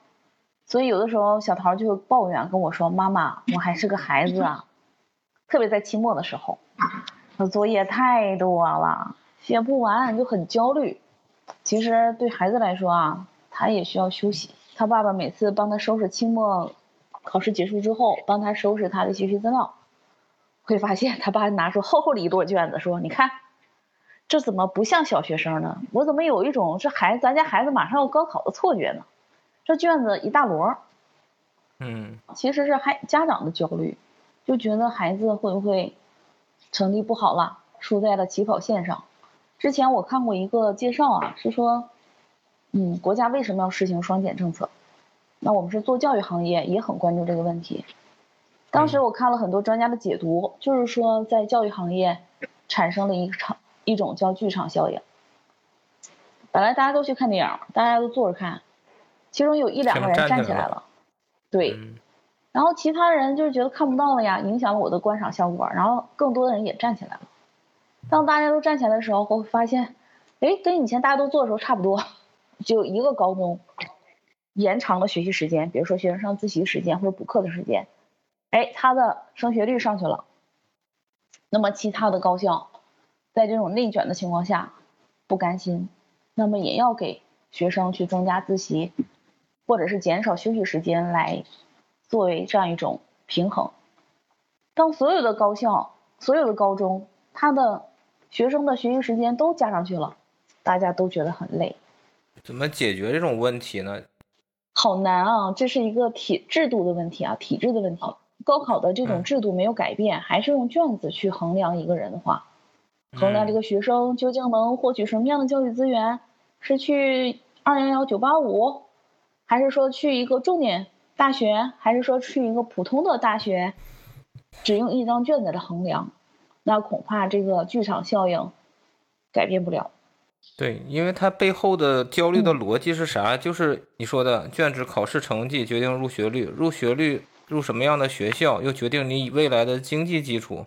所以有的时候小桃就会抱怨跟我说：“妈妈，我还是个孩子啊。”特别在期末的时候，那作业太多了。写不完就很焦虑，其实对孩子来说啊，他也需要休息。他爸爸每次帮他收拾期末考试结束之后，帮他收拾他的学习资料，会发现他爸拿出厚厚的一摞卷子，说：“你看，这怎么不像小学生呢？我怎么有一种这孩子咱家孩子马上要高考的错觉呢？这卷子一大摞，嗯，其实是孩家长的焦虑，就觉得孩子会不会成绩不好了，输在了起跑线上。之前我看过一个介绍啊，是说，嗯，国家为什么要实行双减政策？那我们是做教育行业，也很关注这个问题。当时我看了很多专家的解读，就是说在教育行业产生了一场一种叫剧场效应。本来大家都去看电影，大家都坐着看，其中有一两个人站起来了，对，然后其他人就是觉得看不到了呀，影响了我的观赏效果，然后更多的人也站起来了。当大家都站起来的时候，会发现，哎，跟以前大家都坐的时候差不多，就一个高中延长了学习时间，比如说学生上自习时间或者补课的时间。哎，他的升学率上去了，那么其他的高校在这种内卷的情况下不甘心，那么也要给学生去增加自习，或者是减少休息时间来作为这样一种平衡。当所有的高校、所有的高中，他的学生的学习时间都加上去了，大家都觉得很累。怎么解决这种问题呢？好难啊，这是一个体制度的问题啊，体制的问题。高考的这种制度没有改变，还是用卷子去衡量一个人的话，衡量这个学生究竟能获取什么样的教育资源，是去二幺幺九八五，还是说去一个重点大学，还是说去一个普通的大学，只用一张卷子来衡量，那恐怕这个剧场效应改变不了。对，因为它背后的焦虑的逻辑是啥？就是你说的卷子考试成绩决定入学率，入学率。入什么样的学校，又决定你未来的经济基础。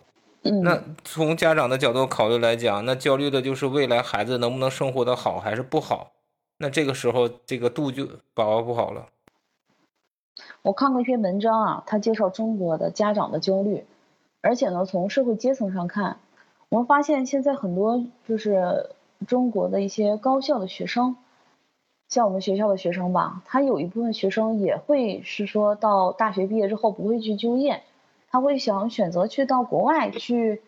那从家长的角度考虑来讲，那焦虑的就是未来孩子能不能生活的好还是不好。那这个时候，这个度就把握不好了。我看过一篇文章啊，他介绍中国的家长的焦虑，而且呢，从社会阶层上看，我们发现现在很多就是中国的一些高校的学生。像我们学校的学生吧，他有一部分学生也会是说到大学毕业之后不会去就业，他会想选择去到国外去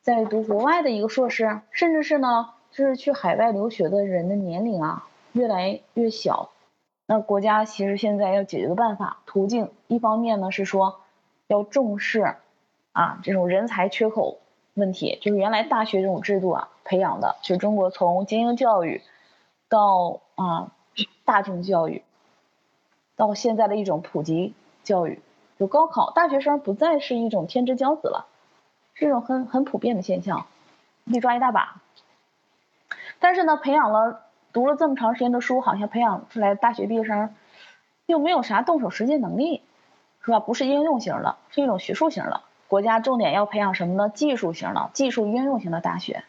再读国外的一个硕士，甚至是呢，就是去海外留学的人的年龄啊越来越小。那国家其实现在要解决的办法途径，一方面呢是说要重视啊这种人才缺口问题，就是原来大学这种制度啊培养的，就中国从精英教育到啊。大众教育到现在的一种普及教育，就高考，大学生不再是一种天之骄子了，是一种很很普遍的现象，可以抓一大把。但是呢，培养了读了这么长时间的书，好像培养出来大学毕业生又没有啥动手实践能力，是吧？不是应用型的，是一种学术型的。国家重点要培养什么呢？技术型的、技术应用型的大学，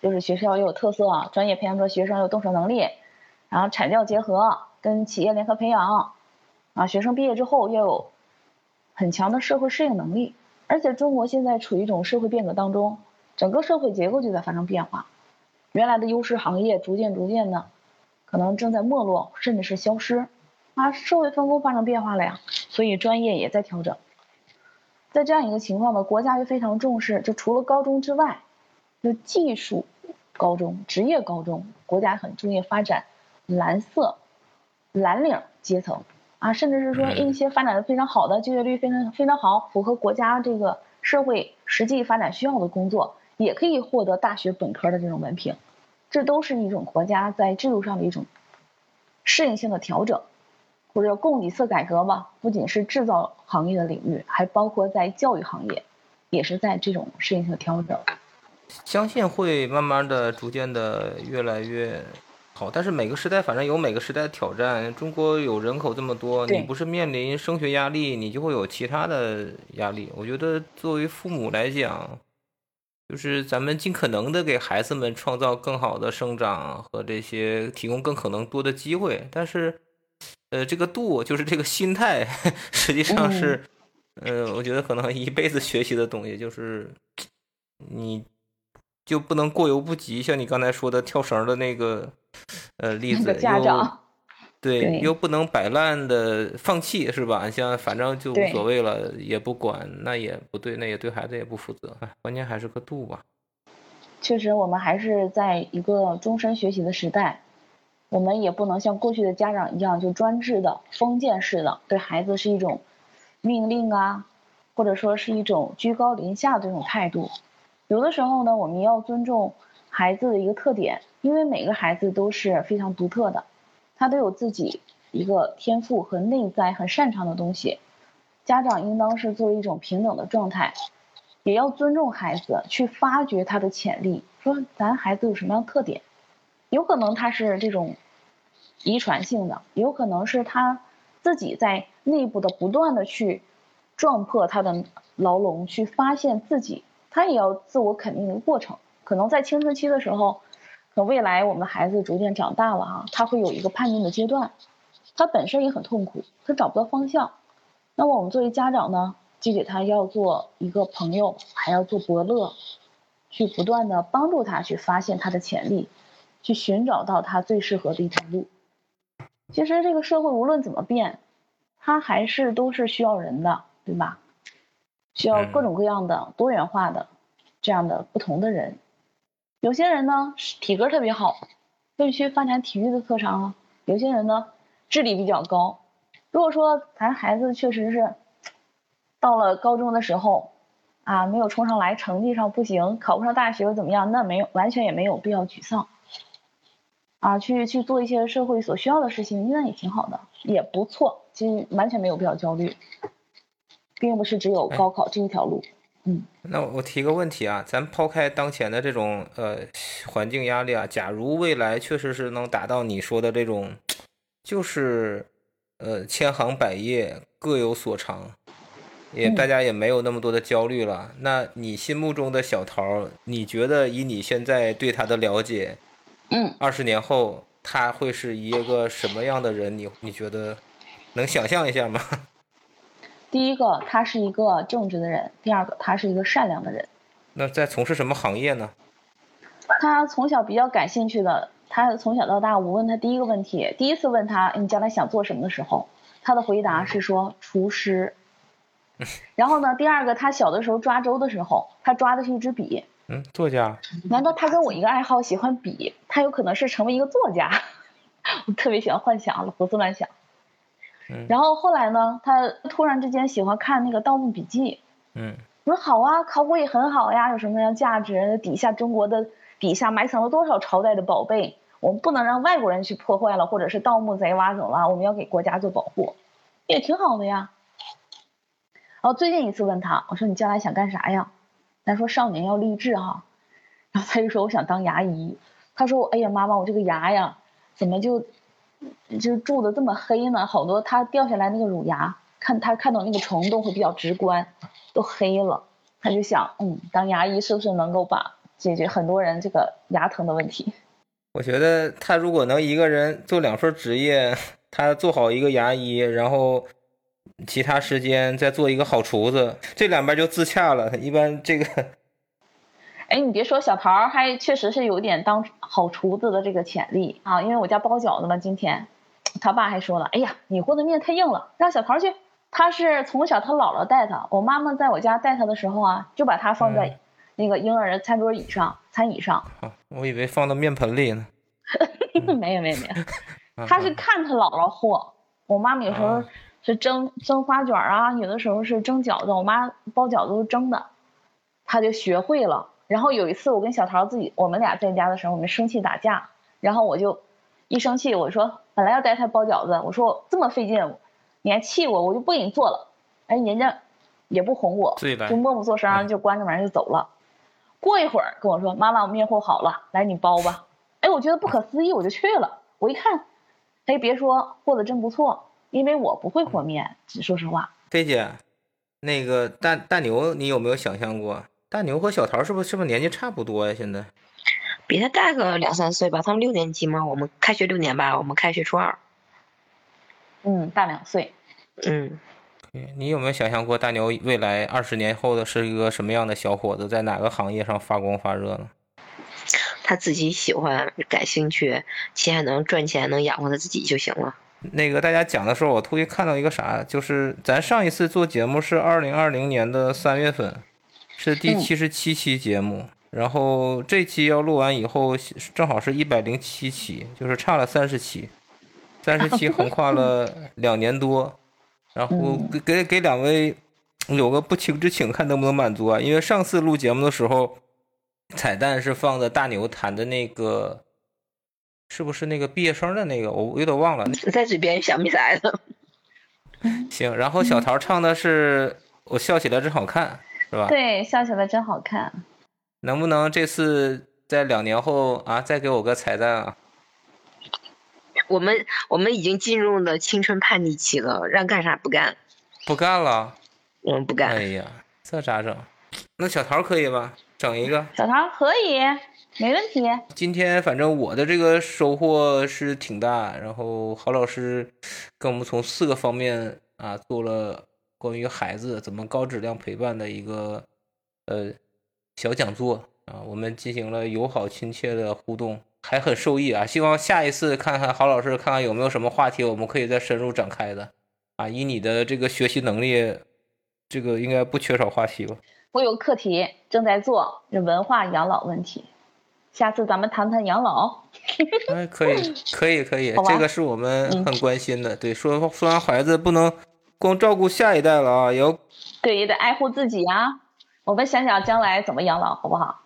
就是学校又有特色，专业培养出学生有动手能力。然后产教结合，跟企业联合培养，啊，学生毕业之后要有很强的社会适应能力。而且中国现在处于一种社会变革当中，整个社会结构就在发生变化，原来的优势行业逐渐逐渐的可能正在没落，甚至是消失。啊，社会分工发生变化了呀，所以专业也在调整。在这样一个情况呢，国家就非常重视，就除了高中之外，就技术高中、职业高中，国家很注意发展。蓝色、蓝领阶层啊，甚至是说一些发展的非常好的、就业率非常非常好、符合国家这个社会实际发展需要的工作，也可以获得大学本科的这种文凭。这都是一种国家在制度上的一种适应性的调整，或者供给侧改革吧。不仅是制造行业的领域，还包括在教育行业，也是在这种适应性的调整。相信会慢慢的、逐渐的越来越。好，但是每个时代反正有每个时代的挑战。中国有人口这么多，你不是面临升学压力，你就会有其他的压力。我觉得作为父母来讲，就是咱们尽可能的给孩子们创造更好的生长和这些提供更可能多的机会。但是，呃，这个度就是这个心态，<laughs> 实际上是，呃，我觉得可能一辈子学习的东西就是你。就不能过犹不及，像你刚才说的跳绳的那个呃例子，家长对，又不能摆烂的放弃，是吧？像反正就无所谓了，也不管，那也不对，那也对孩子也不负责。哎关键还是个度吧。确实，我们还是在一个终身学习的时代，我们也不能像过去的家长一样，就专制的、封建式的对孩子是一种命令啊，或者说是一种居高临下的这种态度。有的时候呢，我们要尊重孩子的一个特点，因为每个孩子都是非常独特的，他都有自己一个天赋和内在很擅长的东西。家长应当是作为一种平等的状态，也要尊重孩子，去发掘他的潜力。说咱孩子有什么样特点？有可能他是这种遗传性的，有可能是他自己在内部的不断的去撞破他的牢笼，去发现自己，他也要自我肯定的过程。可能在青春期的时候，可未来我们的孩子逐渐长大了哈，他会有一个叛逆的阶段，他本身也很痛苦，他找不到方向。那么我们作为家长呢，就给他要做一个朋友，还要做伯乐，去不断的帮助他去发现他的潜力，去寻找到他最适合的一条路。其实这个社会无论怎么变，它还是都是需要人的，对吧？需要各种各样的多元化的这样的不同的人。有些人呢体格特别好，可以去发展体育的特长啊；有些人呢智力比较高。如果说咱孩子确实是到了高中的时候啊，没有冲上来，成绩上不行，考不上大学怎么样？那没有，完全也没有必要沮丧啊，去去做一些社会所需要的事情，那也挺好的，也不错。其实完全没有必要焦虑，并不是只有高考这一条路。嗯，那我提个问题啊，咱抛开当前的这种呃环境压力啊，假如未来确实是能达到你说的这种，就是。呃，千行百业各有所长，也大家也没有那么多的焦虑了。那你心目中的小桃，你觉得以你现在对他的了解，嗯，二十年后他会是一个什么样的人？你你觉得能想象一下吗？第一个，他是一个正直的人；第二个，他是一个善良的人。那在从事什么行业呢？他从小比较感兴趣的。他从小到大，我问他第一个问题，第一次问他你将来想做什么的时候，他的回答是说厨师。<laughs> 然后呢，第二个他小的时候抓周的时候，他抓的是一支笔。嗯，作家。难道他跟我一个爱好，喜欢笔？他有可能是成为一个作家。<laughs> 我特别喜欢幻想，胡思乱想。然后后来呢，他突然之间喜欢看那个《盗墓笔记》。嗯。我说好啊，考古也很好呀，有什么样价值？底下中国的。底下埋藏了多少朝代的宝贝？我们不能让外国人去破坏了，或者是盗墓贼挖走了，我们要给国家做保护，也挺好的呀。然后最近一次问他，我说你将来想干啥呀？他说少年要立志哈。然后他就说我想当牙医。他说哎呀妈妈，我这个牙呀，怎么就就蛀的这么黑呢？好多他掉下来那个乳牙，看他看到那个虫洞会比较直观，都黑了。他就想，嗯，当牙医是不是能够把解决很多人这个牙疼的问题。我觉得他如果能一个人做两份职业，他做好一个牙医，然后其他时间再做一个好厨子，这两边就自洽了。一般这个，哎，你别说，小桃还确实是有点当好厨子的这个潜力啊。因为我家包饺子嘛，今天他爸还说了，哎呀，你和的面太硬了，让小桃去。他是从小他姥姥带他，我妈妈在我家带他的时候啊，就把他放在。那个婴儿的餐桌椅上，餐椅上，我以为放到面盆里呢。<laughs> 没有没有没有，他是看他姥姥和。我妈妈有时候是蒸蒸花卷啊，有的时候是蒸饺子，我妈包饺子都蒸的，他就学会了。然后有一次我跟小桃自己，我们俩在家的时候，我们生气打架，然后我就一生气，我说本来要带他包饺子，我说这么费劲，你还气我，我就不给你做了。哎，人家也不哄我，就默默作声，就关着门就走了。过一会儿跟我说：“妈妈，我面和好了，来你包吧。”哎，我觉得不可思议，我就去了。我一看，哎，别说和的真不错，因为我不会和面，说实话。飞姐，那个大大牛，你有没有想象过，大牛和小桃是不是是不是年纪差不多呀？现在比他大个两三岁吧，他们六年级嘛，我们开学六年吧，我们开学初二。嗯，大两岁。嗯。你有没有想象过大牛未来二十年后的是一个什么样的小伙子，在哪个行业上发光发热呢？他自己喜欢、感兴趣，且能赚钱、能养活他自己就行了。那个大家讲的时候，我突然看到一个啥，就是咱上一次做节目是二零二零年的三月份，是第七十七期节目。然后这期要录完以后，正好是一百零七期，就是差了三十期，三十期横跨了 <laughs> 两年多。然后给给给两位有个不情之请，看能不能满足啊？因为上次录节目的时候，彩蛋是放的大牛弹的那个，是不是那个毕业生的那个？我有点忘了。在嘴边想不起来了。行，然后小桃唱的是我笑起来真好看，是吧？对，笑起来真好看。能不能这次在两年后啊，再给我个彩蛋啊？我们我们已经进入了青春叛逆期了，让干啥不干？不干了。我们，不干。哎呀，这咋整？那小桃可以吧？整一个。小桃可以，没问题。今天反正我的这个收获是挺大，然后郝老师跟我们从四个方面啊做了关于孩子怎么高质量陪伴的一个呃小讲座啊，我们进行了友好亲切的互动。还很受益啊！希望下一次看看郝老师，看看有没有什么话题我们可以再深入展开的啊！以你的这个学习能力，这个应该不缺少话题吧？我有课题正在做，是文化养老问题，下次咱们谈谈养老。哎，可以，可以，可以，<laughs> 这个是我们很关心的。对，说说完孩子不能光照顾下一代了啊，也要对，也得爱护自己啊！我们想想将来怎么养老，好不好？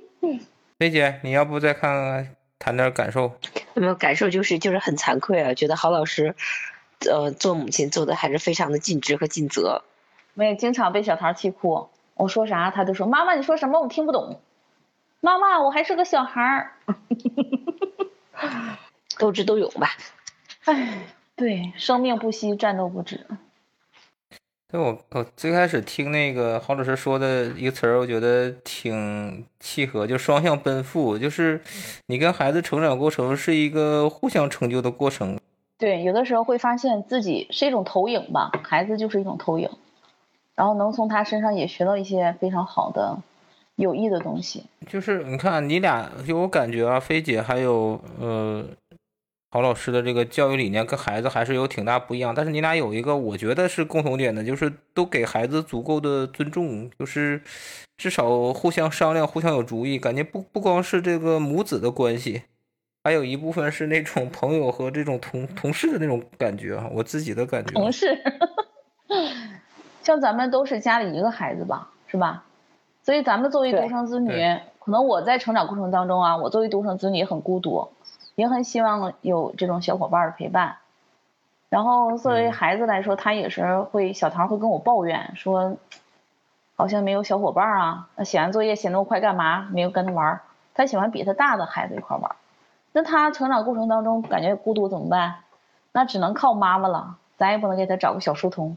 <laughs> 菲姐，你要不再看看，谈点感受？有没有感受？就是就是很惭愧啊，觉得郝老师，呃，做母亲做的还是非常的尽职和尽责。我也经常被小桃气哭，我说啥他就说妈妈你说什么我听不懂，妈妈我还是个小孩儿，<laughs> 斗智斗勇吧。哎，对，生命不息，战斗不止。对我我最开始听那个郝老师说的一个词儿，我觉得挺契合，就双向奔赴，就是你跟孩子成长过程是一个互相成就的过程。对，有的时候会发现自己是一种投影吧，孩子就是一种投影，然后能从他身上也学到一些非常好的、有益的东西。就是你看你俩，就我感觉啊，菲姐还有呃。郝老师的这个教育理念跟孩子还是有挺大不一样，但是你俩有一个我觉得是共同点的，就是都给孩子足够的尊重，就是至少互相商量、互相有主意，感觉不不光是这个母子的关系，还有一部分是那种朋友和这种同同事的那种感觉啊，我自己的感觉。同事，<laughs> 像咱们都是家里一个孩子吧，是吧？所以咱们作为独生子女，可能我在成长过程当中啊，我作为独生子女也很孤独。也很希望有这种小伙伴的陪伴，然后作为孩子来说，他也是会小唐会跟我抱怨说，好像没有小伙伴啊，那写完作业写那么快干嘛？没有跟他玩，他喜欢比他大的孩子一块玩。那他成长过程当中感觉孤独怎么办？那只能靠妈妈了，咱也不能给他找个小书童，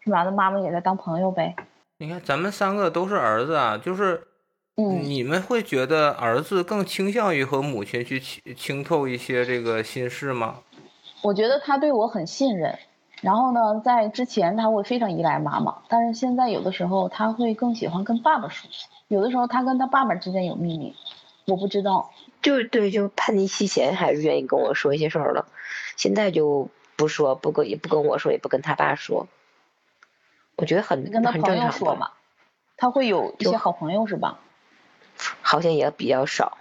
是吧？那妈妈给他当朋友呗。你看咱们三个都是儿子啊，就是。你们会觉得儿子更倾向于和母亲去倾倾透一些这个心事吗？我觉得他对我很信任，然后呢，在之前他会非常依赖妈妈，但是现在有的时候他会更喜欢跟爸爸说，有的时候他跟他爸爸之间有秘密，我不知道。就对，就叛逆期前还是愿意跟我说一些事儿了，现在就不说，不跟也不跟我说，也不跟他爸说。我觉得很跟他朋友说嘛，他会有一些好朋友是吧？好像也比较少，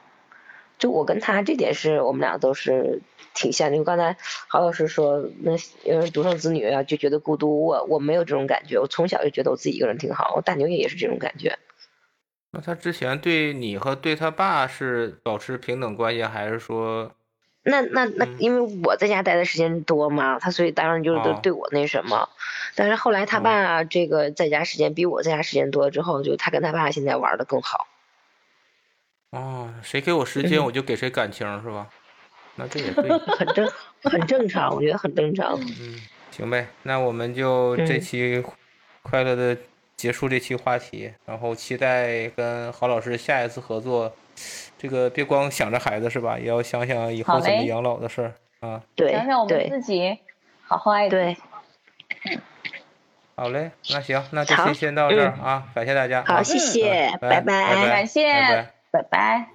就我跟他这点是我们俩都是挺像。因为刚才郝老师说，那因为独生子女啊，就觉得孤独。我我没有这种感觉，我从小就觉得我自己一个人挺好。我大牛也也是这种感觉。那他之前对你和对他爸是保持平等关系，还是说？那那那，因为我在家待的时间多嘛，他所以当然就是都对我那什么。但是后来他爸这个在家时间比我在家时间多之后，就他跟他爸现在玩的更好。哦，谁给我时间，我就给谁感情，是吧？那这也对，<laughs> 很正，很正常，我觉得很正常。嗯，行呗，那我们就这期快乐的结束这期话题，然后期待跟郝老师下一次合作。这个别光想着孩子是吧？也要想想以后怎么养老的事儿啊。对，想想我们自己，好好爱对。好嘞，那行，那这期先到这儿啊，感谢大家。好，谢谢，拜拜，感谢。拜拜。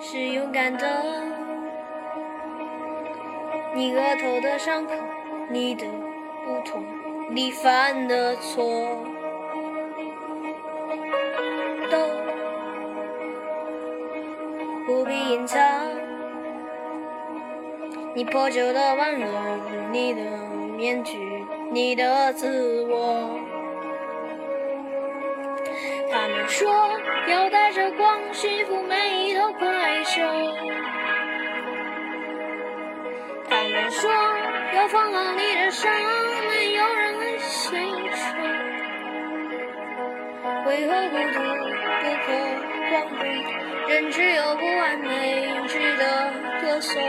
是勇敢的你额头的伤口你的不同你犯的错。你破旧的温柔，你的面具，你的自我。他们说要带着光驯服每一头怪兽。他们说要放好你的伤，没有人会写出。为何孤独不可光荣？人只有不完美值得歌颂。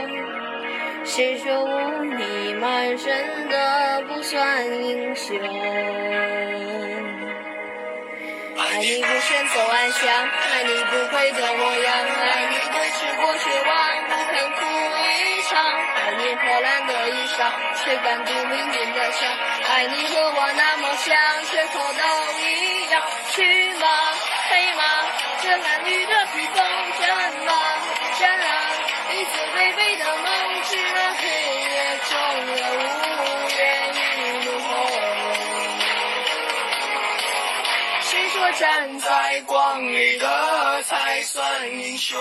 谁说污泥满身的不算英雄？爱你不选择安详，爱你不跪的模样，爱你对峙过绝望，不肯哭一场，爱你破烂的衣裳，却敢读命运的伤，爱你和我那么像，缺口都一样，去吗？配吗？这褴褛的披风，战吗？战啊！一次卑微的梦，去了黑夜中的无言与怒吼。谁说站在光里的才算英雄？